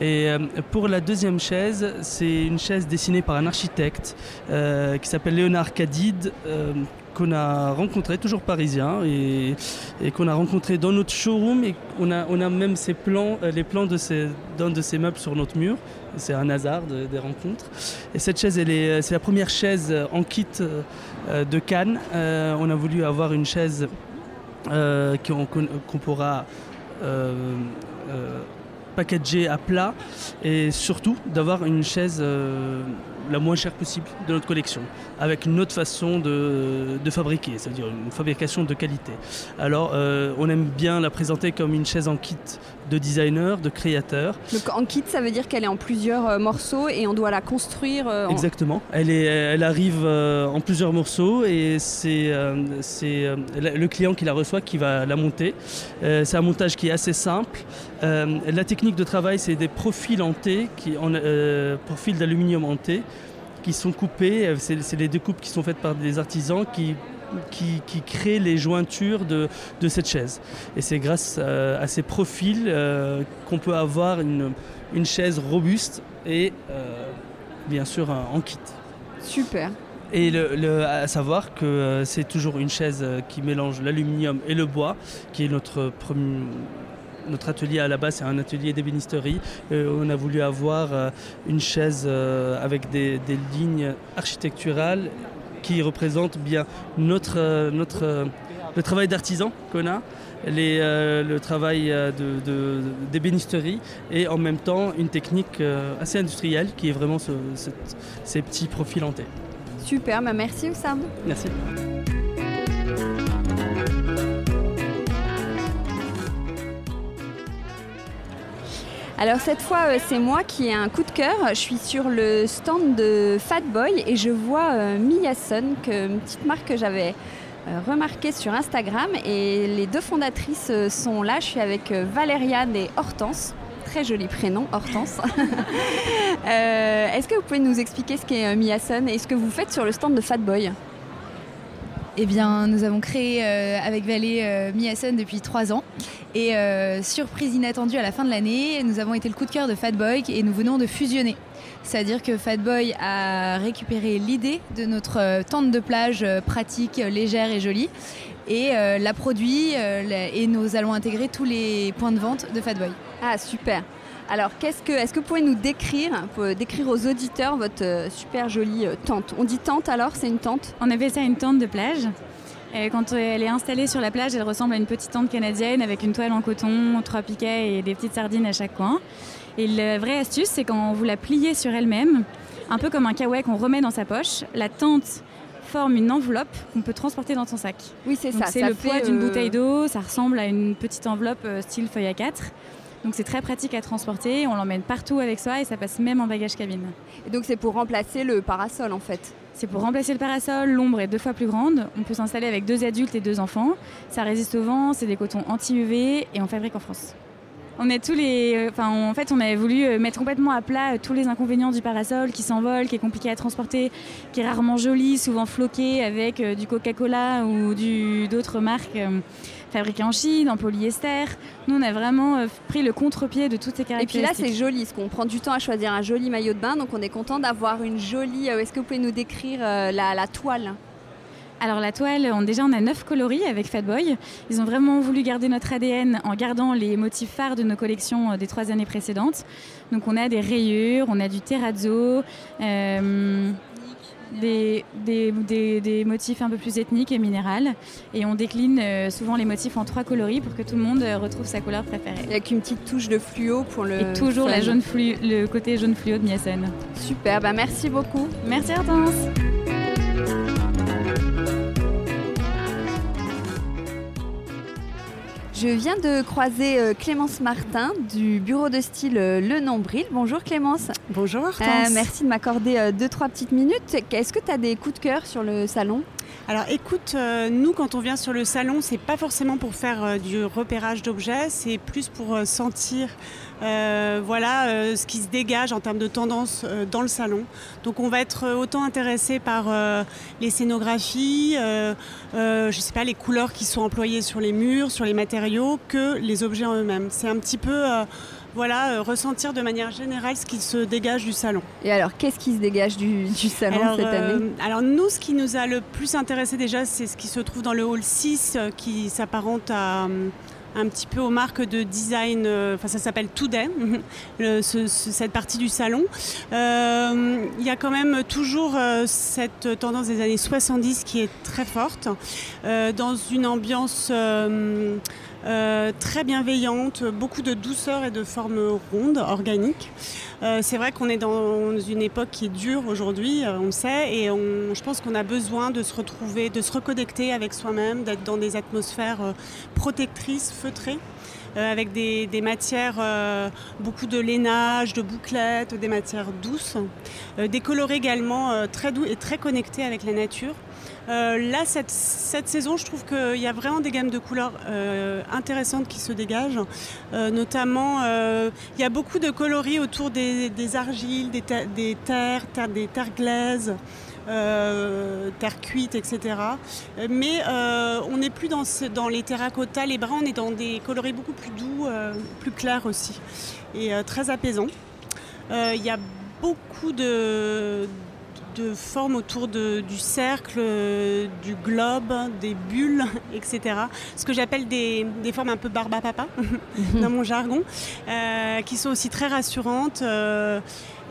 Et pour la deuxième chaise, c'est une chaise dessinée par un architecte qui s'appelle Léonard Cadide, qu'on a rencontré, toujours parisien, et, qu'on a rencontré dans notre showroom. Et on a, on a même plans, euh, les plans d'un de, ces meubles sur notre mur. C'est un hasard des rencontres. Et cette chaise, c'est la première chaise en kit euh, de Cannes. Euh, on a voulu avoir une chaise qu'on pourra packager à plat et surtout d'avoir une chaise la moins chère possible de notre collection, avec une autre façon de, fabriquer, c'est-à-dire une fabrication de qualité. Alors, euh, on aime bien la présenter comme une chaise en kit de designer, de créateur. Donc en kit, ça veut dire qu'elle est en plusieurs euh, morceaux et on doit la construire euh, Exactement. Elle, est, elle arrive en plusieurs morceaux et c'est le client qui la reçoit qui va la monter. c'est un montage qui est assez simple. la technique de travail, c'est des profils en T, qui, en, profils d'aluminium en T qui sont coupés. Euh, c'est les découpes qui sont faites par des artisans qui qui, créent les jointures de, cette chaise. Et c'est grâce euh, à, ces profils euh, qu'on peut avoir une, chaise robuste et bien sûr en kit. Super. Et le, à savoir que c'est toujours une chaise qui mélange l'aluminium et le bois, qui est notre premier notre atelier à la base, c'est un atelier d'ébénisterie. Euh, on a voulu avoir euh, une chaise euh, avec des, des, lignes architecturales qui représentent bien notre, notre, le travail d'artisan qu'on a. Les, le travail d'ébénisterie de, et en même temps une technique assez industrielle qui est vraiment ce, ces petits profils hantés. Super, bah merci Oussam. Merci. Alors cette fois, euh, c'est moi qui ai un coup de cœur. Je suis sur le stand de Fatboy et je vois euh, une petite marque que j'avais euh, remarquée sur Instagram. Et les deux fondatrices sont là. Je suis avec Valériane et Hortense. Très joli prénom, Hortense. Est-ce que vous pouvez nous expliquer ce qu'est Miyason et ce que vous faites sur le stand de Fatboy eh bien, nous avons créé avec Valé euh, depuis trois ans. Et euh, surprise inattendue à la fin de l'année, nous avons été le coup de cœur de Fatboy et nous venons de fusionner. C'est-à-dire que Fatboy a récupéré l'idée de notre euh, tente de plage euh, pratique, légère et jolie et l'a produit et nous allons intégrer tous les points de vente de Fatboy. Ah super. Alors, qu'est-ce que, est-ce que vous pouvez nous décrire, décrire aux auditeurs votre super jolie tente? On dit tente alors, c'est une tente? On appelle ça une tente de plage quand elle est installée sur la plage, elle ressemble à une petite tente canadienne avec une toile en coton, trois piquets et des petites sardines à chaque coin. Et la vraie astuce, c'est quand vous la pliez sur elle-même, un peu comme un kawaii qu'on remet dans sa poche, la tente forme une enveloppe qu'on peut transporter dans son sac. Oui, c'est ça. C'est le poids d'une euh, bouteille d'eau, ça ressemble à une petite enveloppe euh, style feuille à 4. Donc c'est très pratique à transporter, on l'emmène partout avec soi et ça passe même en bagage cabine. Et donc c'est pour remplacer le parasol en fait c'est pour remplacer le parasol, l'ombre est deux fois plus grande. On peut s'installer avec deux adultes et deux enfants. Ça résiste au vent, c'est des cotons anti-UV et on fabrique en France. On est tous les, euh, enfin, en fait, on avait voulu euh, mettre complètement à plat euh, tous les inconvénients du parasol qui s'envole, qui est compliqué à transporter, qui est rarement joli, souvent floqué avec du Coca-Cola ou d'autres marques fabriquées en Chine, en polyester. Nous, on a vraiment pris le contre-pied de toutes ces caractéristiques. Et puis là, c'est joli, parce qu'on prend du temps à choisir un joli maillot de bain, donc on est content d'avoir une jolie. Est-ce que vous pouvez nous décrire la toile? Alors la toile, on, déjà on a neuf coloris avec Fatboy. Ils ont vraiment voulu garder notre ADN en gardant les motifs phares de nos collections euh, des trois années précédentes. Donc on a des rayures, on a du terrazzo, euh, des, des, motifs un peu plus ethniques et minérales. Et on décline euh, souvent les motifs en trois coloris pour que tout le monde retrouve sa couleur préférée. Avec une petite touche de fluo pour le. Et toujours la jaune le côté jaune fluo de Miasen. Super, bah merci beaucoup. Merci Hortense. Je viens de croiser euh, Clémence Martin du bureau de style euh, Le Nombril. Bonjour Clémence. Bonjour. Euh, merci de m'accorder deux, trois petites minutes. Est-ce que tu as des coups de cœur sur le salon? Alors écoute, nous quand on vient sur le salon, c'est pas forcément pour faire du repérage d'objets, c'est plus pour sentir voilà euh, ce qui se dégage en termes de tendance euh, dans le salon. Donc on va être autant intéressé par les scénographies, je sais pas, les couleurs qui sont employées sur les murs, sur les matériaux, que les objets en eux-mêmes. C'est un petit peu voilà, ressentir de manière générale ce qui se dégage du salon. Et alors, qu'est-ce qui se dégage du, salon cette année Alors, nous, ce qui nous a le plus intéressé déjà, c'est ce qui se trouve dans le hall 6, qui s'apparente à, un petit peu aux marques de design, euh, enfin ça s'appelle Today, cette partie du salon. Euh, il y a quand même toujours euh, cette tendance des années 70 qui est très forte, dans une ambiance très bienveillante, beaucoup de douceur et de formes rondes, organiques. Euh, c'est vrai qu'on est dans une époque qui est dure aujourd'hui, euh, on le sait, et je pense qu'on a besoin de se retrouver, de se reconnecter avec soi-même, d'être dans des atmosphères euh, protectrices, feutrées. avec des, matières, beaucoup de lainage, de bouclettes, des matières douces, des colorés également très doux et très connectés avec la nature. Euh, là, cette, saison, je trouve qu'il y a vraiment des gammes de couleurs euh, intéressantes qui se dégagent. Euh, notamment, il y a beaucoup de coloris autour des, argiles, des, terres, des terres glaises. terre cuite, etc. Mais on n'est plus dans, les terracottas, les bruns, on est dans des coloris beaucoup plus doux, plus clairs aussi, et très apaisants. Il y a beaucoup de, de formes autour du cercle, du globe, des bulles, etc. Ce que j'appelle des, formes un peu barbe à papa dans mon jargon, euh, qui sont aussi très rassurantes. Euh,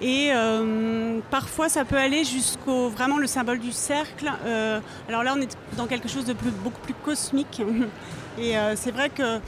et euh, parfois, ça peut aller jusqu'au vraiment le symbole du cercle. alors là, on est dans quelque chose de beaucoup plus cosmique. Et c'est vrai que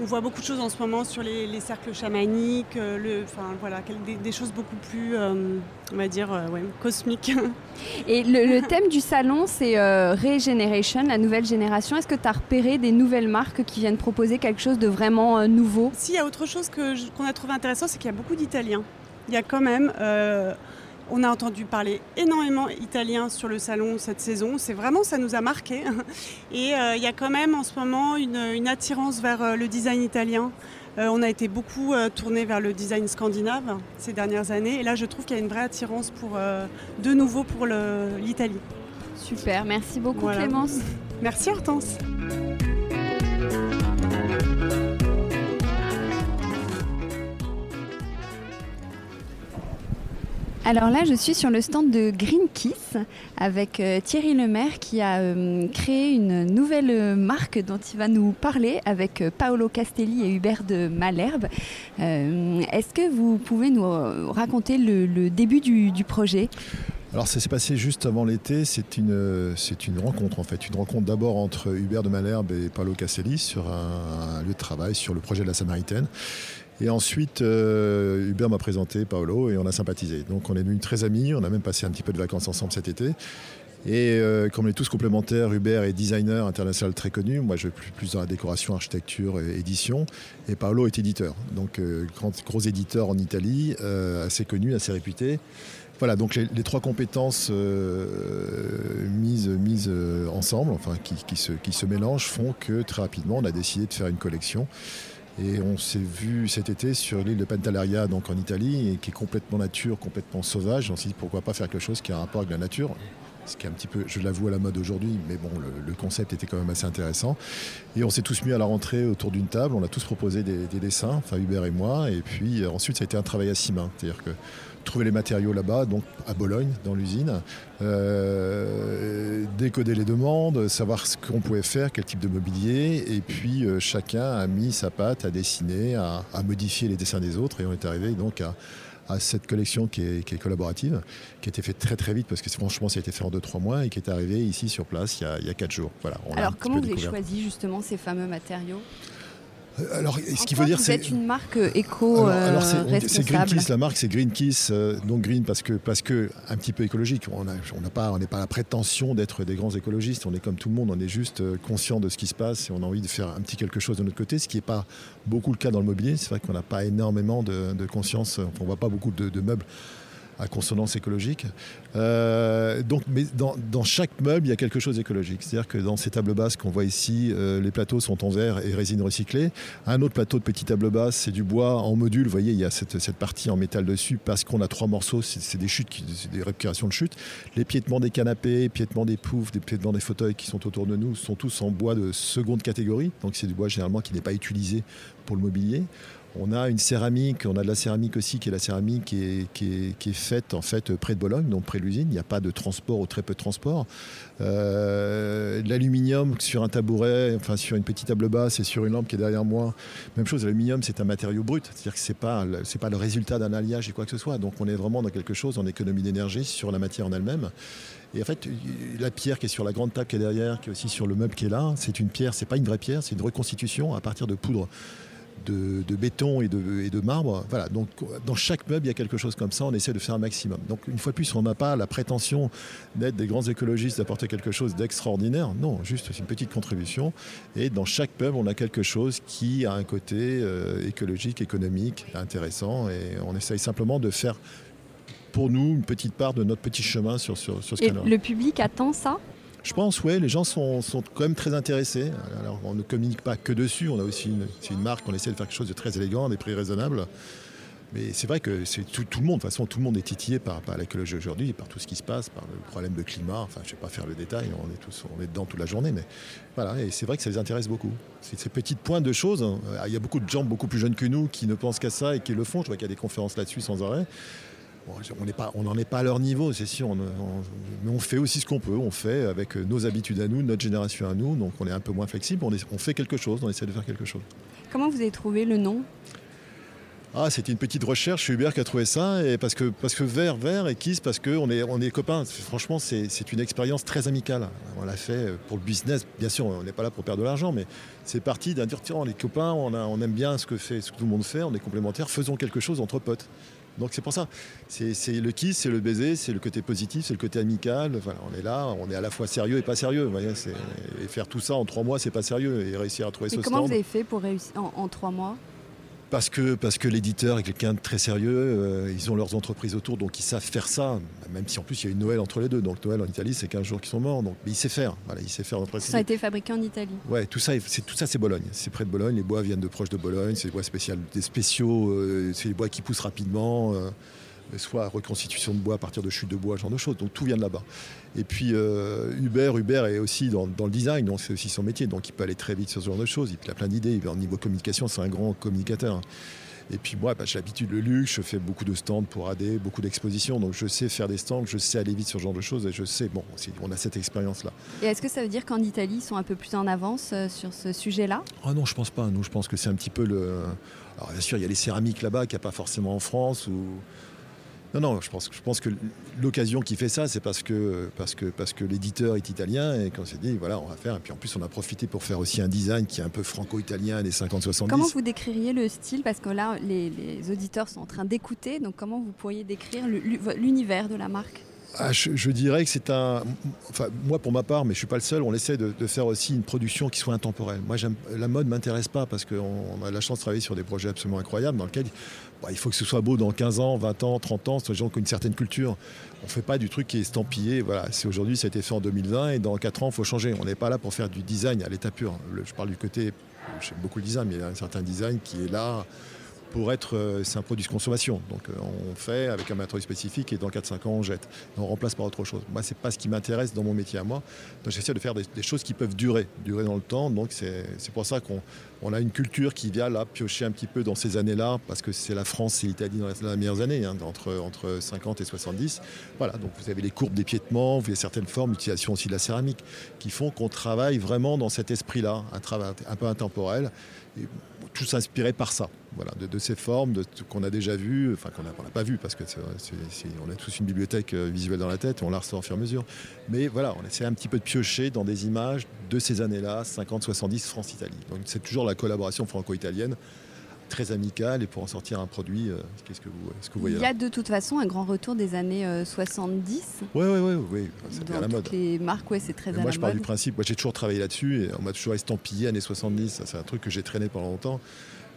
on voit beaucoup de choses en ce moment sur les, cercles chamaniques, euh, le, enfin, voilà, des, choses beaucoup plus, euh, on va dire, euh, cosmiques. Et le, thème du salon, c'est Regeneration, la nouvelle génération. Est-ce que tu as repéré des nouvelles marques qui viennent proposer quelque chose de vraiment nouveau? S'il y a autre chose qu'on a trouvé intéressant, c'est qu'il y a beaucoup d'Italiens. Il y a quand même on a entendu parler énormément italien sur le salon cette saison. C'est vraiment, ça nous a marqué. Et euh, il y a quand même en ce moment une, attirance vers euh, le design italien. Euh, on a été beaucoup tourné vers le design scandinave ces dernières années. Et là, je trouve qu'il y a une vraie attirance pour, de nouveau pour l'Italie. Super, merci beaucoup Clémence. Merci Hortense. Alors là, je suis sur le stand de Green Kiss avec euh, Thierry Lemaire qui a euh, créé une nouvelle marque dont il va nous parler avec euh, Paolo Castelli et Hubert de Malherbe. Est-ce que vous pouvez nous raconter le, début du, projet? Alors ça s'est passé juste avant l'été, c'est une, c'est une rencontre en fait, une rencontre d'abord entre Hubert de Malherbe et Paolo Castelli sur un, lieu de travail, sur le projet de la Samaritaine. Et ensuite, euh, Hubert m'a présenté Paolo et on a sympathisé. Donc on est devenus très amis, on a même passé un petit peu de vacances ensemble cet été. Et euh, comme on est tous complémentaires, Hubert est designer international très connu. Moi, je suis plus dans la décoration, architecture et édition. Et Paolo est éditeur. Donc, euh, gros éditeur en Italie, euh, assez connu, assez réputé. Voilà, donc les, trois compétences mises, mises ensemble, enfin qui, qui, se, qui se mélangent, font que très rapidement, on a décidé de faire une collection. Et on s'est vu cet été sur l'île de Pantelleria, donc en Italie, qui est complètement nature, complètement sauvage. On s'est dit pourquoi pas faire quelque chose qui a un rapport avec la nature ce qui est un petit peu, je l'avoue, à la mode aujourd'hui, mais bon, le, concept était quand même assez intéressant. Et on s'est tous mis à la rentrée autour d'une table, on a tous proposé des, dessins, enfin Hubert et moi, et puis euh, ensuite ça a été un travail à six mains, c'est-à-dire que trouver les matériaux là-bas, donc à Bologne, dans l'usine, euh, décoder les demandes, savoir ce qu'on pouvait faire, quel type de mobilier, et puis euh, chacun a mis sa patte à dessiner, à, à, modifier les dessins des autres, et on est arrivé donc à, à cette collection qui est, collaborative, qui a été faite très très vite parce que franchement ça a été fait en 2-3 mois et qui est arrivé ici sur place il y a, il 4 jours. Voilà, Alors comment vous avez choisi justement ces fameux matériaux? Alors, ce qu'il faut dire, c'est. une marque euh, éco alors, euh, c'est Greenpeace, la marque, c'est Greenpeace. donc Green parce que, parce que un petit peu écologique. On n'a on pas, on n'est pas la prétention d'être des grands écologistes. On est comme tout le monde. On est juste conscient de ce qui se passe et on a envie de faire un petit quelque chose de notre côté, ce qui n'est pas beaucoup le cas dans le mobilier. C'est vrai qu'on n'a pas énormément de, conscience. On ne voit pas beaucoup de meubles à consonance écologique. Euh, donc, mais dans, chaque meuble, il y a quelque chose d'écologique. C'est-à-dire que dans ces tables basses qu'on voit ici, euh, les plateaux sont en verre et résine recyclée. Un autre plateau de petite table basse, c'est du bois en module. Vous voyez, il y a cette, partie en métal dessus parce qu'on a trois morceaux. C'est des chutes, des récupérations de chutes. Les piétements des canapés, piétements des poufs, des piétements des fauteuils qui sont autour de nous sont tous en bois de seconde catégorie. Donc c'est du bois généralement qui n'est pas utilisé pour le mobilier. On a une céramique, on a de la céramique aussi qui est la céramique qui est, qui est, faite en fait près de Bologne, donc près l'usine. Il n'y a pas de transport ou très peu de transport. Euh, l'aluminium sur un tabouret, enfin sur une petite table basse et sur une lampe qui est derrière moi. Même chose, l'aluminium c'est un matériau brut, c'est-à-dire que c'est pas c'est pas le résultat d'un alliage et quoi que ce soit. Donc on est vraiment dans quelque chose en économie d'énergie sur la matière en elle-même. Et en fait, la pierre qui est sur la grande table qui est derrière, qui est aussi sur le meuble qui est là, c'est une pierre, c'est pas une vraie pierre, c'est une reconstitution à partir de poudre de, béton et de, marbre. Voilà, donc dans chaque meuble, il y a quelque chose comme ça, on essaie de faire un maximum. Donc une fois de plus, on n'a pas la prétention d'être des grands écologistes, d'apporter quelque chose d'extraordinaire. Non, juste une petite contribution. Et dans chaque meuble, on a quelque chose qui a un côté euh, écologique, économique, intéressant. Et on essaye simplement de faire pour nous une petite part de notre petit chemin sur, sur, sur ce Et le public attend ça? Je pense, oui, les gens sont, quand même très intéressés. Alors, on ne communique pas que dessus, on a aussi une, une marque, on essaie de faire quelque chose de très élégant, des prix raisonnables. Mais c'est vrai que c'est tout, le monde, de toute façon, tout le monde est titillé par, l'écologie aujourd'hui, par tout ce qui se passe, par le problème de climat. Enfin, je ne vais pas faire le détail, on est, tous, on dedans toute la journée, mais voilà, et c'est vrai que ça les intéresse beaucoup. C'est ces petites pointes de choses. Hein. Il y a beaucoup de gens beaucoup plus jeunes que nous qui ne pensent qu'à ça et qui le font. Je vois qu'il y a des conférences là-dessus sans arrêt on n'en est pas à leur niveau, c'est sûr. mais on fait aussi ce qu'on peut. On fait avec nos habitudes à nous, notre génération à nous. Donc on est un peu moins flexible. On, fait quelque chose, on essaie de faire quelque chose. Comment vous avez trouvé le nom? Ah, c'était une petite recherche, Hubert qui a trouvé ça, et parce que, parce que vert, vert, et Kiss, parce qu'on est, on est copains. Franchement, c'est une expérience très amicale. On l'a fait pour le business, bien sûr, on n'est pas là pour perdre de l'argent, mais c'est parti d'un dire, tiens, on est copains, on, on aime bien ce que, fait, ce que tout le monde fait, on est complémentaires, faisons quelque chose entre potes. Donc c'est pour ça. C'est le kiss, c'est le baiser, c'est le côté positif, c'est le côté amical. On est là, on est à la fois sérieux et pas sérieux. Voyez, et faire tout ça en trois mois, c'est pas sérieux. Et réussir à trouver ce comment vous avez fait pour réussir en trois mois? Parce que, parce que l'éditeur est quelqu'un de très sérieux, euh, ils ont leurs entreprises autour, donc ils savent faire ça, même si en plus il y a une Noël entre les deux. Donc Noël en Italie, c'est 15 jours qui sont morts, donc, mais il sait faire. Voilà, il sait faire Ça a été fabriqué en Italie Ouais, tout ça, c'est, tout ça c'est Bologne. C'est près de Bologne, les bois viennent de proche de Bologne, c'est des bois spéciaux, des spéciaux, euh, c'est des bois qui poussent rapidement. Euh, soit reconstitution de bois à partir de chutes de bois, ce genre de choses. Donc tout vient de là-bas. Et puis euh, Hubert, Hubert est aussi dans, le design, donc c'est aussi son métier, donc il peut aller très vite sur ce genre de choses. Il a plein d'idées. Au niveau communication, c'est un grand communicateur. Et puis moi, bah, j'ai l'habitude le luxe, je fais beaucoup de stands pour AD, beaucoup d'expositions, donc je sais faire des stands, je sais aller vite sur ce genre de choses et je sais, bon, on a cette expérience-là. Et est-ce que ça veut dire qu'en Italie, ils sont un peu plus en avance euh, sur ce sujet-là? Ah non, je pense pas. Nous, je pense que c'est un petit peu le. Alors bien sûr, il y a les céramiques là-bas qu'il n'y a pas forcément en France ou non, non, je pense, je pense que l'occasion qui fait ça, c'est parce que, parce que, parce que l'éditeur est italien et qu'on s'est dit, voilà, on va faire. Et puis en plus, on a profité pour faire aussi un design qui est un peu franco-italien des 50-70. Comment vous décririez le style? Parce que là, les, auditeurs sont en train d'écouter, donc comment vous pourriez décrire l'univers de la marque? Ah, je, dirais que c'est un. Enfin, moi, pour ma part, mais je suis pas le seul, on essaie de, faire aussi une production qui soit intemporelle. Moi, la mode m'intéresse pas parce qu'on a la chance de travailler sur des projets absolument incroyables dans lesquels bah, il faut que ce soit beau dans 15 ans, 20 ans, 30 ans, soit des gens qui ont une certaine culture. On fait pas du truc qui est estampillé. Voilà, c'est aujourd'hui, ça a été fait en 2020 et dans 4 ans, il faut changer. On n'est pas là pour faire du design à l'état pur. je parle du côté, j'aime beaucoup le design, mais il y a un certain design qui est là pour être, euh, c'est un produit de consommation. Donc euh, on fait avec un matériau spécifique et dans 4-5 ans on jette. On remplace par autre chose. Moi c'est pas ce qui m'intéresse dans mon métier à moi. Donc j'essaie de faire des, choses qui peuvent durer, durer dans le temps. Donc c'est pour ça qu'on a une culture qui vient là piocher un petit peu dans ces années-là, parce que c'est la France et l'Italie dans, les meilleures années, hein, entre, entre 50 et 70. Voilà, donc vous avez les courbes d'épiètement, vous avez certaines formes, l'utilisation aussi de la céramique, qui font qu'on travaille vraiment dans cet esprit-là, un travail un peu intemporel tout s'inspirait par ça, voilà, de, ces formes qu'on a déjà vues, enfin qu'on n'a pas vues parce que on a tous une bibliothèque euh, visuelle dans la tête on la ressort au fur et à mesure. Mais voilà, on essaie un petit peu de piocher dans des images de ces années-là, 50-70 France-Italie. Donc c'est toujours la collaboration franco-italienne très amical et pour en sortir un produit, euh, qu'est-ce que vous, ce que vous voyez Il y a de toute façon un grand retour des années 70. Oui, oui, oui, oui, c'est à la mode. Les marques, ouais, c'est très à moi, la je parle du principe. Moi, j'ai toujours travaillé là-dessus et on m'a toujours estampillé années 70. C'est un truc que j'ai traîné pendant longtemps.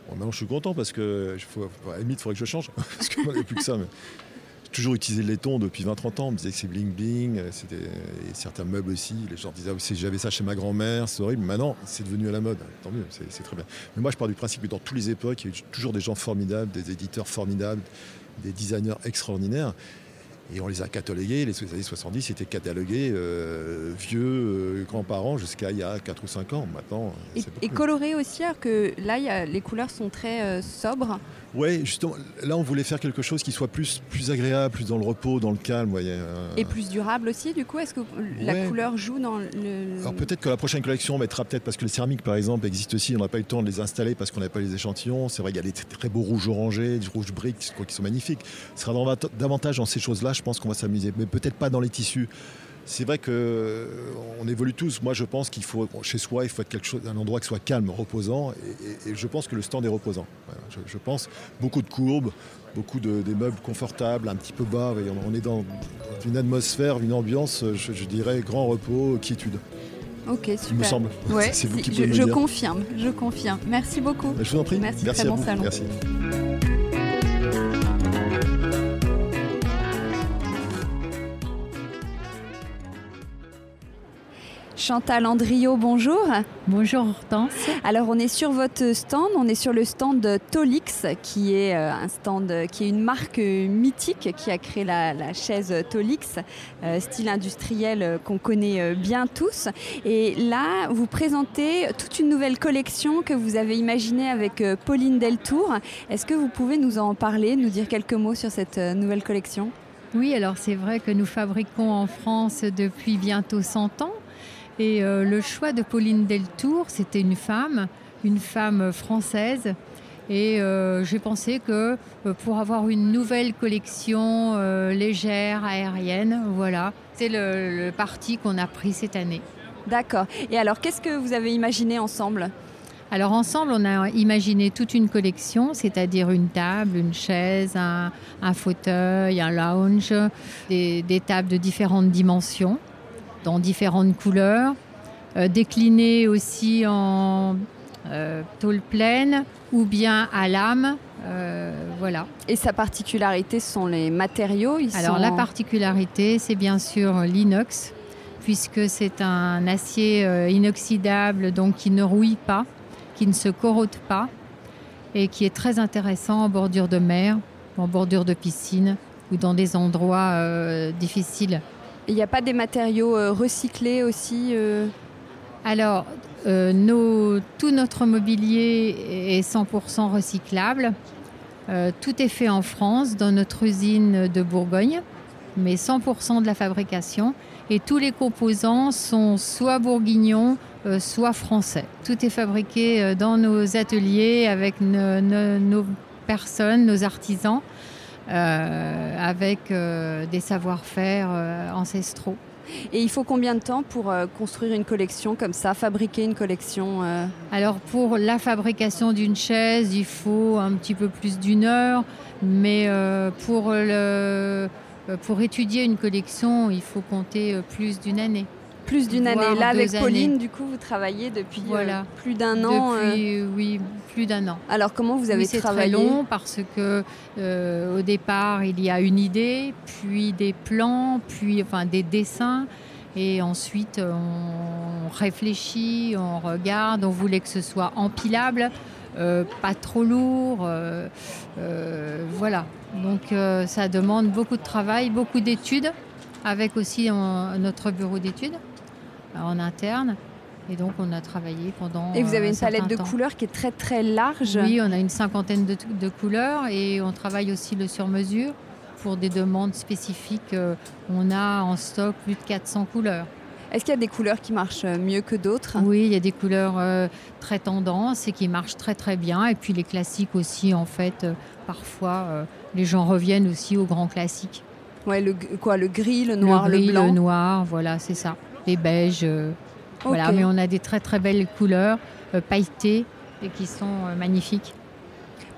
Bon, maintenant, je suis content parce que, faut, à la limite, il faudrait que je change parce que moi, il n'y a plus que ça. Mais toujours utilisé le laiton depuis 20-30 ans. On me disait que c'est bling bling. Euh, c'était, et certains meubles aussi. Les gens disaient, ah, j'avais ça chez ma grand-mère, c'est horrible. Maintenant, c'est devenu à la mode. Tant mieux, c'est, très bien. Mais moi, je pars du principe que dans toutes les époques, il y a eu toujours des gens formidables, des éditeurs formidables, des designers extraordinaires. Et on les a catalogués, les années 70 étaient catalogués euh, vieux, euh, grands-parents jusqu'à il y a 4 ou 5 ans. Maintenant, et, colorés aussi, alors que là, les couleurs sont très sobres. Oui, justement, là on voulait faire quelque chose qui soit plus, plus agréable, plus dans le repos, dans le calme. Et plus durable aussi, du coup Est-ce que la couleur joue dans le. Alors peut-être que la prochaine collection mettra peut-être, parce que les céramiques par exemple existent aussi, on n'a pas eu le temps de les installer parce qu'on n'a pas les échantillons. C'est vrai qu'il y a des très beaux rouges orangés, des rouges briques qui sont magnifiques. Ce sera davantage dans ces choses-là, je pense qu'on va s'amuser, mais peut-être pas dans les tissus. C'est vrai qu'on euh, évolue tous. Moi, je pense qu'il faut, chez soi, il faut être quelque chose, un endroit qui soit calme, reposant. Et, je pense que le stand est reposant. je, pense beaucoup de courbes, beaucoup de, des meubles confortables, un petit peu bas. On, est dans une atmosphère, une ambiance, je, dirais, grand repos, quiétude. Ok, super. Il me semble. c'est vous qui je, je confirme, je confirme. Merci beaucoup. Je vous en prie. Merci, Merci très bon salon. Merci. Chantal Andrio, bonjour. Bonjour Hortense. Alors on est sur votre stand, on est sur le stand Tolix qui est euh, un stand qui est une marque mythique qui a créé la, chaise Tolix, euh, style industriel euh, qu'on connaît bien tous. Et là, vous présentez toute une nouvelle collection que vous avez imaginée avec Pauline Deltour. Est-ce que vous pouvez nous en parler, nous dire quelques mots sur cette nouvelle collection? Oui, alors c'est vrai que nous fabriquons en France depuis bientôt 100 ans. Et euh, le choix de Pauline Deltour, c'était une femme, une femme française. Et euh, j'ai pensé que euh, pour avoir une nouvelle collection légère, aérienne, voilà, c'est le, parti qu'on a pris cette année. D'accord. Et alors, qu'est-ce que vous avez imaginé ensemble? Alors ensemble, on a imaginé toute une collection, c'est-à-dire une table, une chaise, un, fauteuil, un lounge, des tables de différentes dimensions dans différentes couleurs, euh, décliné aussi en euh, tôle pleine ou bien à lame. Euh, voilà. Et sa particularité sont les matériaux Alors la particularité, c'est bien sûr l'inox, puisque c'est un acier inoxydable donc qui ne rouille pas, qui ne se corrode pas et qui est très intéressant en bordure de mer, en bordure de piscine ou dans des endroits difficiles il n'y a pas des matériaux euh, recyclés aussi euh Alors, euh, tout notre mobilier est 100% recyclable. tout est fait en France, dans notre usine de Bourgogne, mais 100% de la fabrication. Et tous les composants sont soit bourguignons, soit français. Tout est fabriqué dans nos ateliers avec nos personnes, nos artisans. Euh, avec euh, des savoir-faire euh, ancestraux. Et il faut combien de temps pour construire une collection comme ça, fabriquer une collection Alors pour la fabrication d'une chaise, il faut un petit peu plus d'une heure, mais pour le, pour étudier une collection, il faut compter plus d'une année. Plus d'une année. Là, avec Pauline, du coup, vous travaillez depuis plus d'un an. Depuis, oui, plus d'un an. Alors, comment vous avez oui, travaillé C'est très long parce que au départ, il y a une idée, puis des plans, puis enfin des dessins. Et ensuite, on réfléchit, on regarde, on voulait que ce soit empilable, euh, pas trop lourd. Euh, euh, voilà. Donc ça demande beaucoup de travail, beaucoup d'études, avec aussi notre bureau d'études en interne. Et donc, on a travaillé pendant. Et vous avez une palette de couleurs qui est très très large. Oui, on a une cinquantaine de, de couleurs et on travaille aussi le sur-mesure pour des demandes spécifiques, euh, on a en stock plus de 400 couleurs. Est-ce qu'il y a des couleurs qui marchent mieux que d'autres? Oui, il y a des couleurs euh, très tendances et qui marchent très très bien. Et puis les classiques aussi, en fait, euh, parfois, les gens reviennent aussi aux grands classiques. Ouais, le, quoi, le gris, le noir, le, gris, le noir, voilà, c'est ça. Les beiges, voilà. Mais on a des très très belles couleurs pailletées et qui sont magnifiques.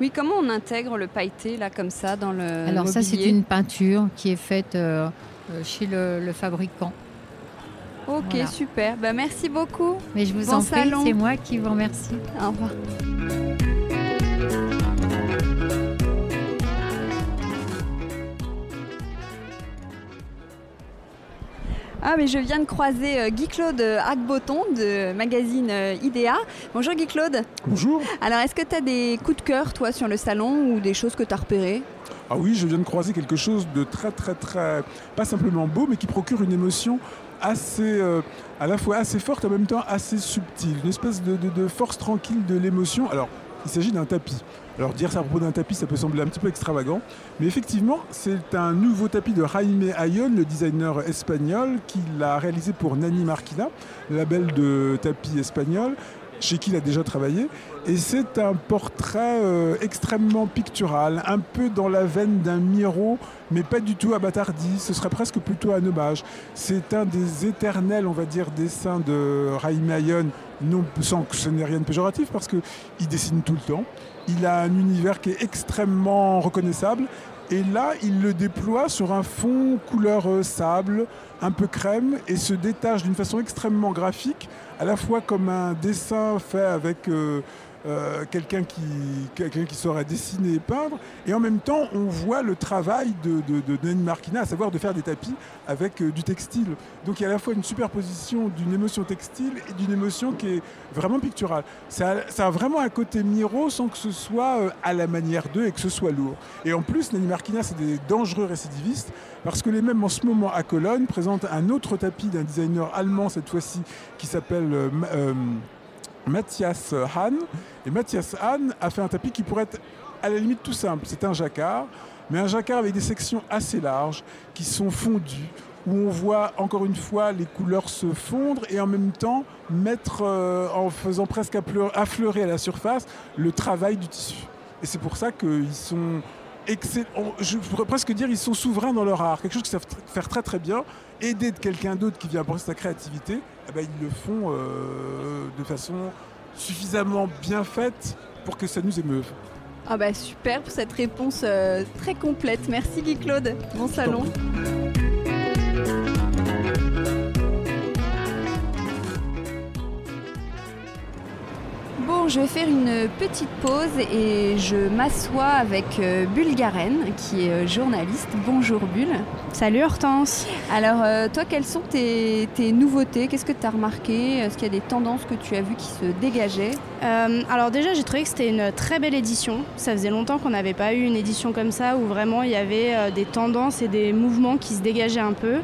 Oui, comment on intègre le pailleté là comme ça dans le Alors ça c'est une peinture qui est faite euh, euh, chez le, fabricant. Ok, super. Bah, merci beaucoup. Mais je vous en prie, c'est moi qui vous remercie. Au revoir. Ah, mais je viens de croiser euh, Guy-Claude Agboton de magazine euh, IDEA. Bonjour Guy-Claude. Bonjour. Alors, est-ce que tu as des coups de cœur, toi, sur le salon ou des choses que tu as repérées? Ah oui, je viens de croiser quelque chose de très, très, très, pas simplement beau, mais qui procure une émotion assez, euh, à la fois assez forte, en même temps assez subtile. Une espèce de, de force tranquille de l'émotion. Alors, il s'agit d'un tapis. Alors dire ça à propos d'un tapis, ça peut sembler un petit peu extravagant, mais effectivement, c'est un nouveau tapis de Jaime Ayon, le designer espagnol, qui l'a réalisé pour Nani Marquina, label de tapis espagnol, chez qui il a déjà travaillé. Et c'est un portrait euh, extrêmement pictural, un peu dans la veine d'un Miro, mais pas du tout abattardi. Ce serait presque plutôt un hommage. C'est un des éternels, on va dire, dessins de Raïm Ayon, non sans que ce n'est rien de péjoratif, parce qu'il dessine tout le temps. Il a un univers qui est extrêmement reconnaissable. Et là, il le déploie sur un fond couleur euh, sable, un peu crème, et se détache d'une façon extrêmement graphique, à la fois comme un dessin fait avec euh, euh, quelqu'un qui, quelqu'un qui dessiner et peindre. Et en même temps, on voit le travail de, de, Marquina, à savoir de faire des tapis avec euh, du textile. Donc il y a à la fois une superposition d'une émotion textile et d'une émotion qui est vraiment picturale. Ça a, vraiment un côté Miro sans que ce soit euh, à la manière d'eux et que ce soit lourd. Et en plus, Nani Marquina, c'est des dangereux récidivistes parce que les mêmes en ce moment à Cologne présentent un autre tapis d'un designer allemand cette fois-ci qui s'appelle Mathias Hahn. Et Mathias Hahn a fait un tapis qui pourrait être à la limite tout simple. C'est un jacquard, mais un jacquard avec des sections assez larges qui sont fondues, où on voit encore une fois les couleurs se fondre et en même temps mettre, euh, en faisant presque affleurer à la surface, le travail du tissu. Et c'est pour ça qu'ils sont je pourrais presque dire ils sont souverains dans leur art, quelque chose qu'ils savent faire très très bien, aider de quelqu'un d'autre qui vient apporter sa créativité, eh ben, ils le font euh, de façon suffisamment bien faite pour que ça nous émeuve. Ah bah super pour cette réponse euh, très complète. Merci Guy Claude. Bon salon. Je vais faire une petite pause et je m'assois avec euh, Bulle Garen, qui est euh, journaliste. Bonjour Bulle. Salut Hortense. Alors, euh, toi, quelles sont tes, nouveautés? Qu'est-ce que tu as remarqué? Est-ce qu'il y a des tendances que tu as vues qui se dégageaient? Alors, déjà, j'ai trouvé que c'était une très belle édition. Ça faisait longtemps qu'on n'avait pas eu une édition comme ça où vraiment il y avait des tendances et des mouvements qui se dégageaient un peu.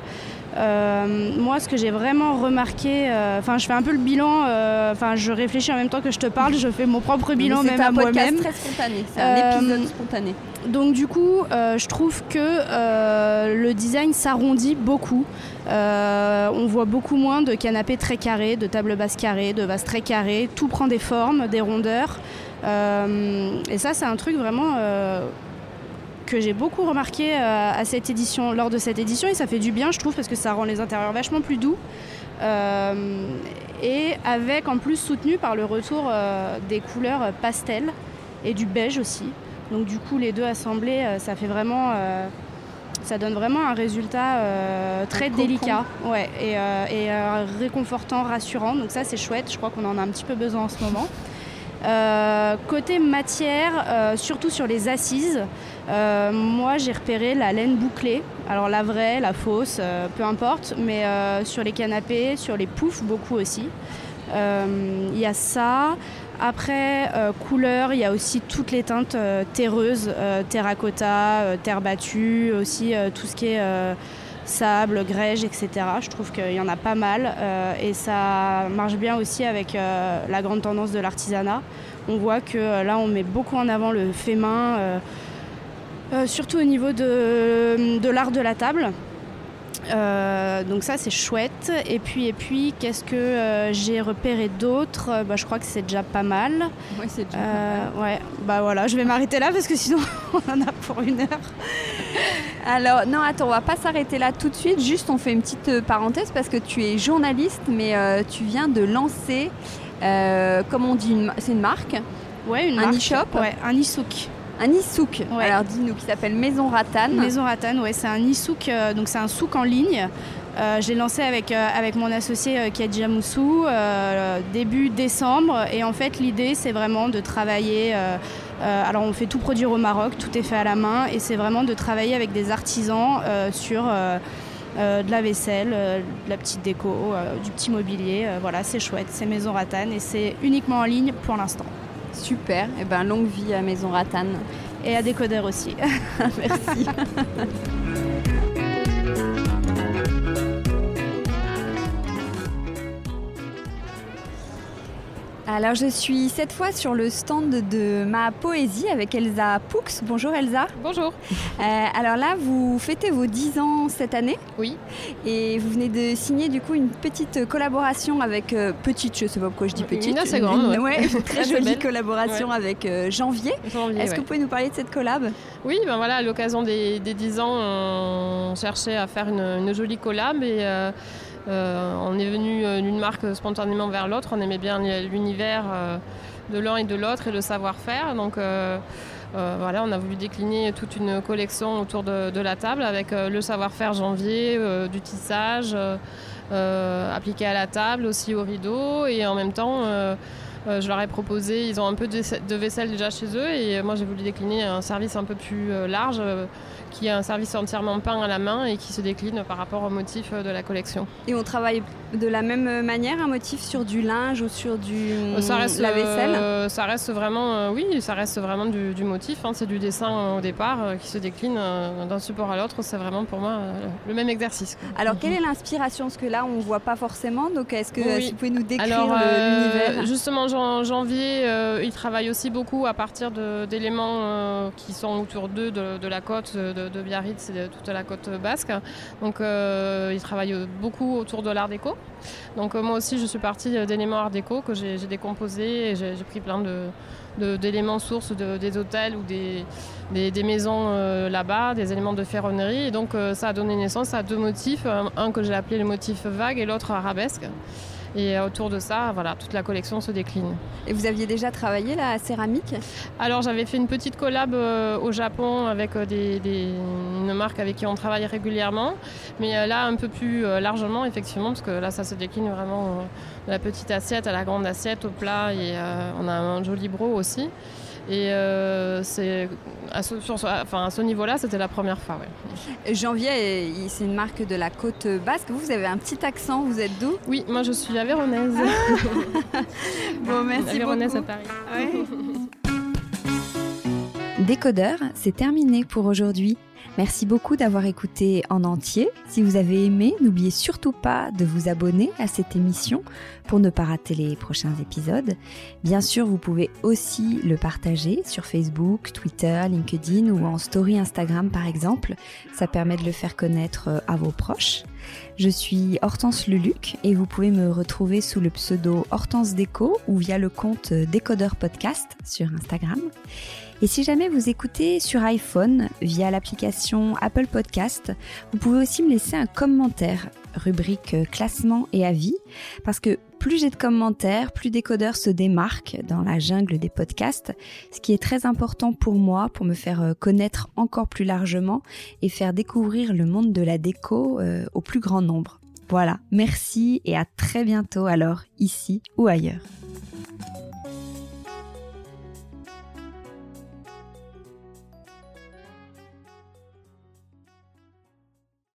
Euh, moi, ce que j'ai vraiment remarqué, euh, enfin, je fais un peu le bilan, euh, enfin, je réfléchis en même temps que je te parle, je fais mon propre bilan même à moi-même. C'est très spontané, c'est un épisode spontané. Donc, du coup, je trouve que le design s'arrondit beaucoup. on voit beaucoup moins de canapés très carrés, de tables basses carrées, de vases très carrés. Tout prend des formes, des rondeurs. et ça, c'est un truc vraiment que j'ai beaucoup remarqué euh, à cette édition, lors de cette édition, et ça fait du bien, je trouve, parce que ça rend les intérieurs vachement plus doux. Euh, et avec en plus soutenu par le retour euh, des couleurs pastel et du beige aussi. Donc du coup les deux assemblés, ça fait vraiment ça donne vraiment un résultat très délicat ouais, et, et réconfortant, rassurant. Donc ça c'est chouette, je crois qu'on en a un petit peu besoin en ce moment. côté matière, surtout sur les assises, moi j'ai repéré la laine bouclée. Alors la vraie, la fausse, peu importe, mais sur les canapés, sur les poufs, beaucoup aussi. Il y a ça. Après, euh, couleur, il y a aussi toutes les teintes euh, terreuses, euh, terracotta, terre battue, aussi tout ce qui est sable, grège, etc. Je trouve qu'il y en a pas mal et ça marche bien aussi avec la grande tendance de l'artisanat. On voit que là, on met beaucoup en avant le fait main, surtout au niveau de l'art de la table. Euh, donc ça c'est chouette. Et puis et puis qu'est-ce que euh, j'ai repéré d'autre? Euh, bah, Je crois que c'est déjà pas mal. Oui c'est déjà pas mal. Ouais, bah voilà, je vais m'arrêter là parce que sinon on en a pour une heure. Alors non attends, on va pas s'arrêter là tout de suite. Juste on fait une petite parenthèse parce que tu es journaliste, mais tu viens de lancer, comme on dit, c'est une marque? Ouais, une un e-shop? Ouais, un e-souk. Un e-souk, alors dis-nous, qui s'appelle Maison Ratane. Maison Ratane, ouais, c'est un e-souk, euh, donc c'est un souk en ligne. Euh, je l'ai lancé avec, euh, avec mon associé euh, Moussou début décembre et en fait l'idée c'est vraiment de travailler alors on fait tout produire au Maroc, tout est fait à la main et c'est vraiment de travailler avec des artisans sur de la vaisselle, de la petite déco, du petit mobilier. voilà, c'est chouette, c'est Maison Ratane et c'est uniquement en ligne pour l'instant. Super, et eh ben longue vie à Maison Ratane. Et à Décodeur aussi. Merci. Alors je suis cette fois sur le stand de ma poésie avec Elsa Poux. Bonjour Elsa. Bonjour. Euh, alors là, vous fêtez vos 10 ans cette année. Oui. Et vous venez de signer du coup une petite collaboration avec euh, petite, je sais pas pourquoi je dis petite. Une assez grande. ouais, une très jolie collaboration avec euh, Janvier. Est-ce que vous pouvez nous parler de cette collab? Oui, ben voilà, à l'occasion des, 10 ans, on cherchait à faire une, jolie collab et on est venu euh, d'une marque spontanément vers l'autre. On aimait bien l'univers euh, de l'un et de l'autre et le savoir-faire. Donc voilà, on a voulu décliner toute une collection autour de, la table avec le savoir-faire janvier, du tissage appliqué à la table, aussi au rideau et en même temps. je leur ai proposé, ils ont un peu de, vaisselle déjà chez eux et moi j'ai voulu décliner un service un peu plus large qui est un service entièrement peint à la main et qui se décline par rapport au motif de la collection. Et on travaille de la même manière un motif sur du linge ou sur du ça reste, la vaisselle? euh, Ça reste vraiment, euh, oui, ça reste vraiment du, motif. Hein. c'est du dessin au départ euh, qui se décline d'un support à l'autre. C'est vraiment pour moi le même exercice. Alors quelle est l'inspiration? Parce que là on voit pas forcément. Donc est-ce que vous pouvez nous décrire l'univers? Justement, en janvier, il travaille aussi beaucoup à partir d'éléments qui sont autour d'eux, de, la côte de, de Biarritz et de toute la côte basque. Donc il travaille beaucoup autour de l'art déco. Donc euh, moi aussi, je suis partie euh, d'éléments art déco que j'ai décomposés et j'ai pris plein d'éléments sources des hôtels ou des, maisons euh, là-bas, des éléments de ferronnerie. Et donc ça a donné naissance à deux motifs, un que j'ai appelé le motif vague et l'autre arabesque. Et autour de ça, voilà, toute la collection se décline. Et vous aviez déjà travaillé la céramique? Alors j'avais fait une petite collab euh, au Japon avec euh, des, une marque avec qui on travaille régulièrement. Mais euh, là, un peu plus largement, effectivement, parce que là, ça se décline vraiment de la petite assiette à la grande assiette, au plat. Et on a un joli bro aussi. Et euh, c'est à ce, enfin, à ce niveau-là, c'était la première fois. Janvier, c'est une marque de la côte basque. Vous, vous avez un petit accent, vous êtes d'où? Oui, moi je suis avéronaise. bon, merci Avéronaise à Paris. Décodeur, c'est terminé pour aujourd'hui. Merci beaucoup d'avoir écouté en entier. Si vous avez aimé, n'oubliez surtout pas de vous abonner à cette émission pour ne pas rater les prochains épisodes. Bien sûr, vous pouvez aussi le partager sur Facebook, Twitter, LinkedIn ou en story Instagram par exemple. Ça permet de le faire connaître euh, à vos proches. Je suis Hortense Luluc et vous pouvez me retrouver sous le pseudo Hortense Déco ou via le compte Décodeur Podcast sur Instagram. Et si jamais vous écoutez sur iPhone via l'application Apple Podcast, vous pouvez aussi me laisser un commentaire, rubrique classement et avis, parce que plus j'ai de commentaires, plus Décodeur se démarque dans la jungle des podcasts, ce qui est très important pour moi, pour me faire connaître encore plus largement et faire découvrir le monde de la déco euh, au plus grand nombre. Voilà, merci et à très bientôt alors, ici ou ailleurs.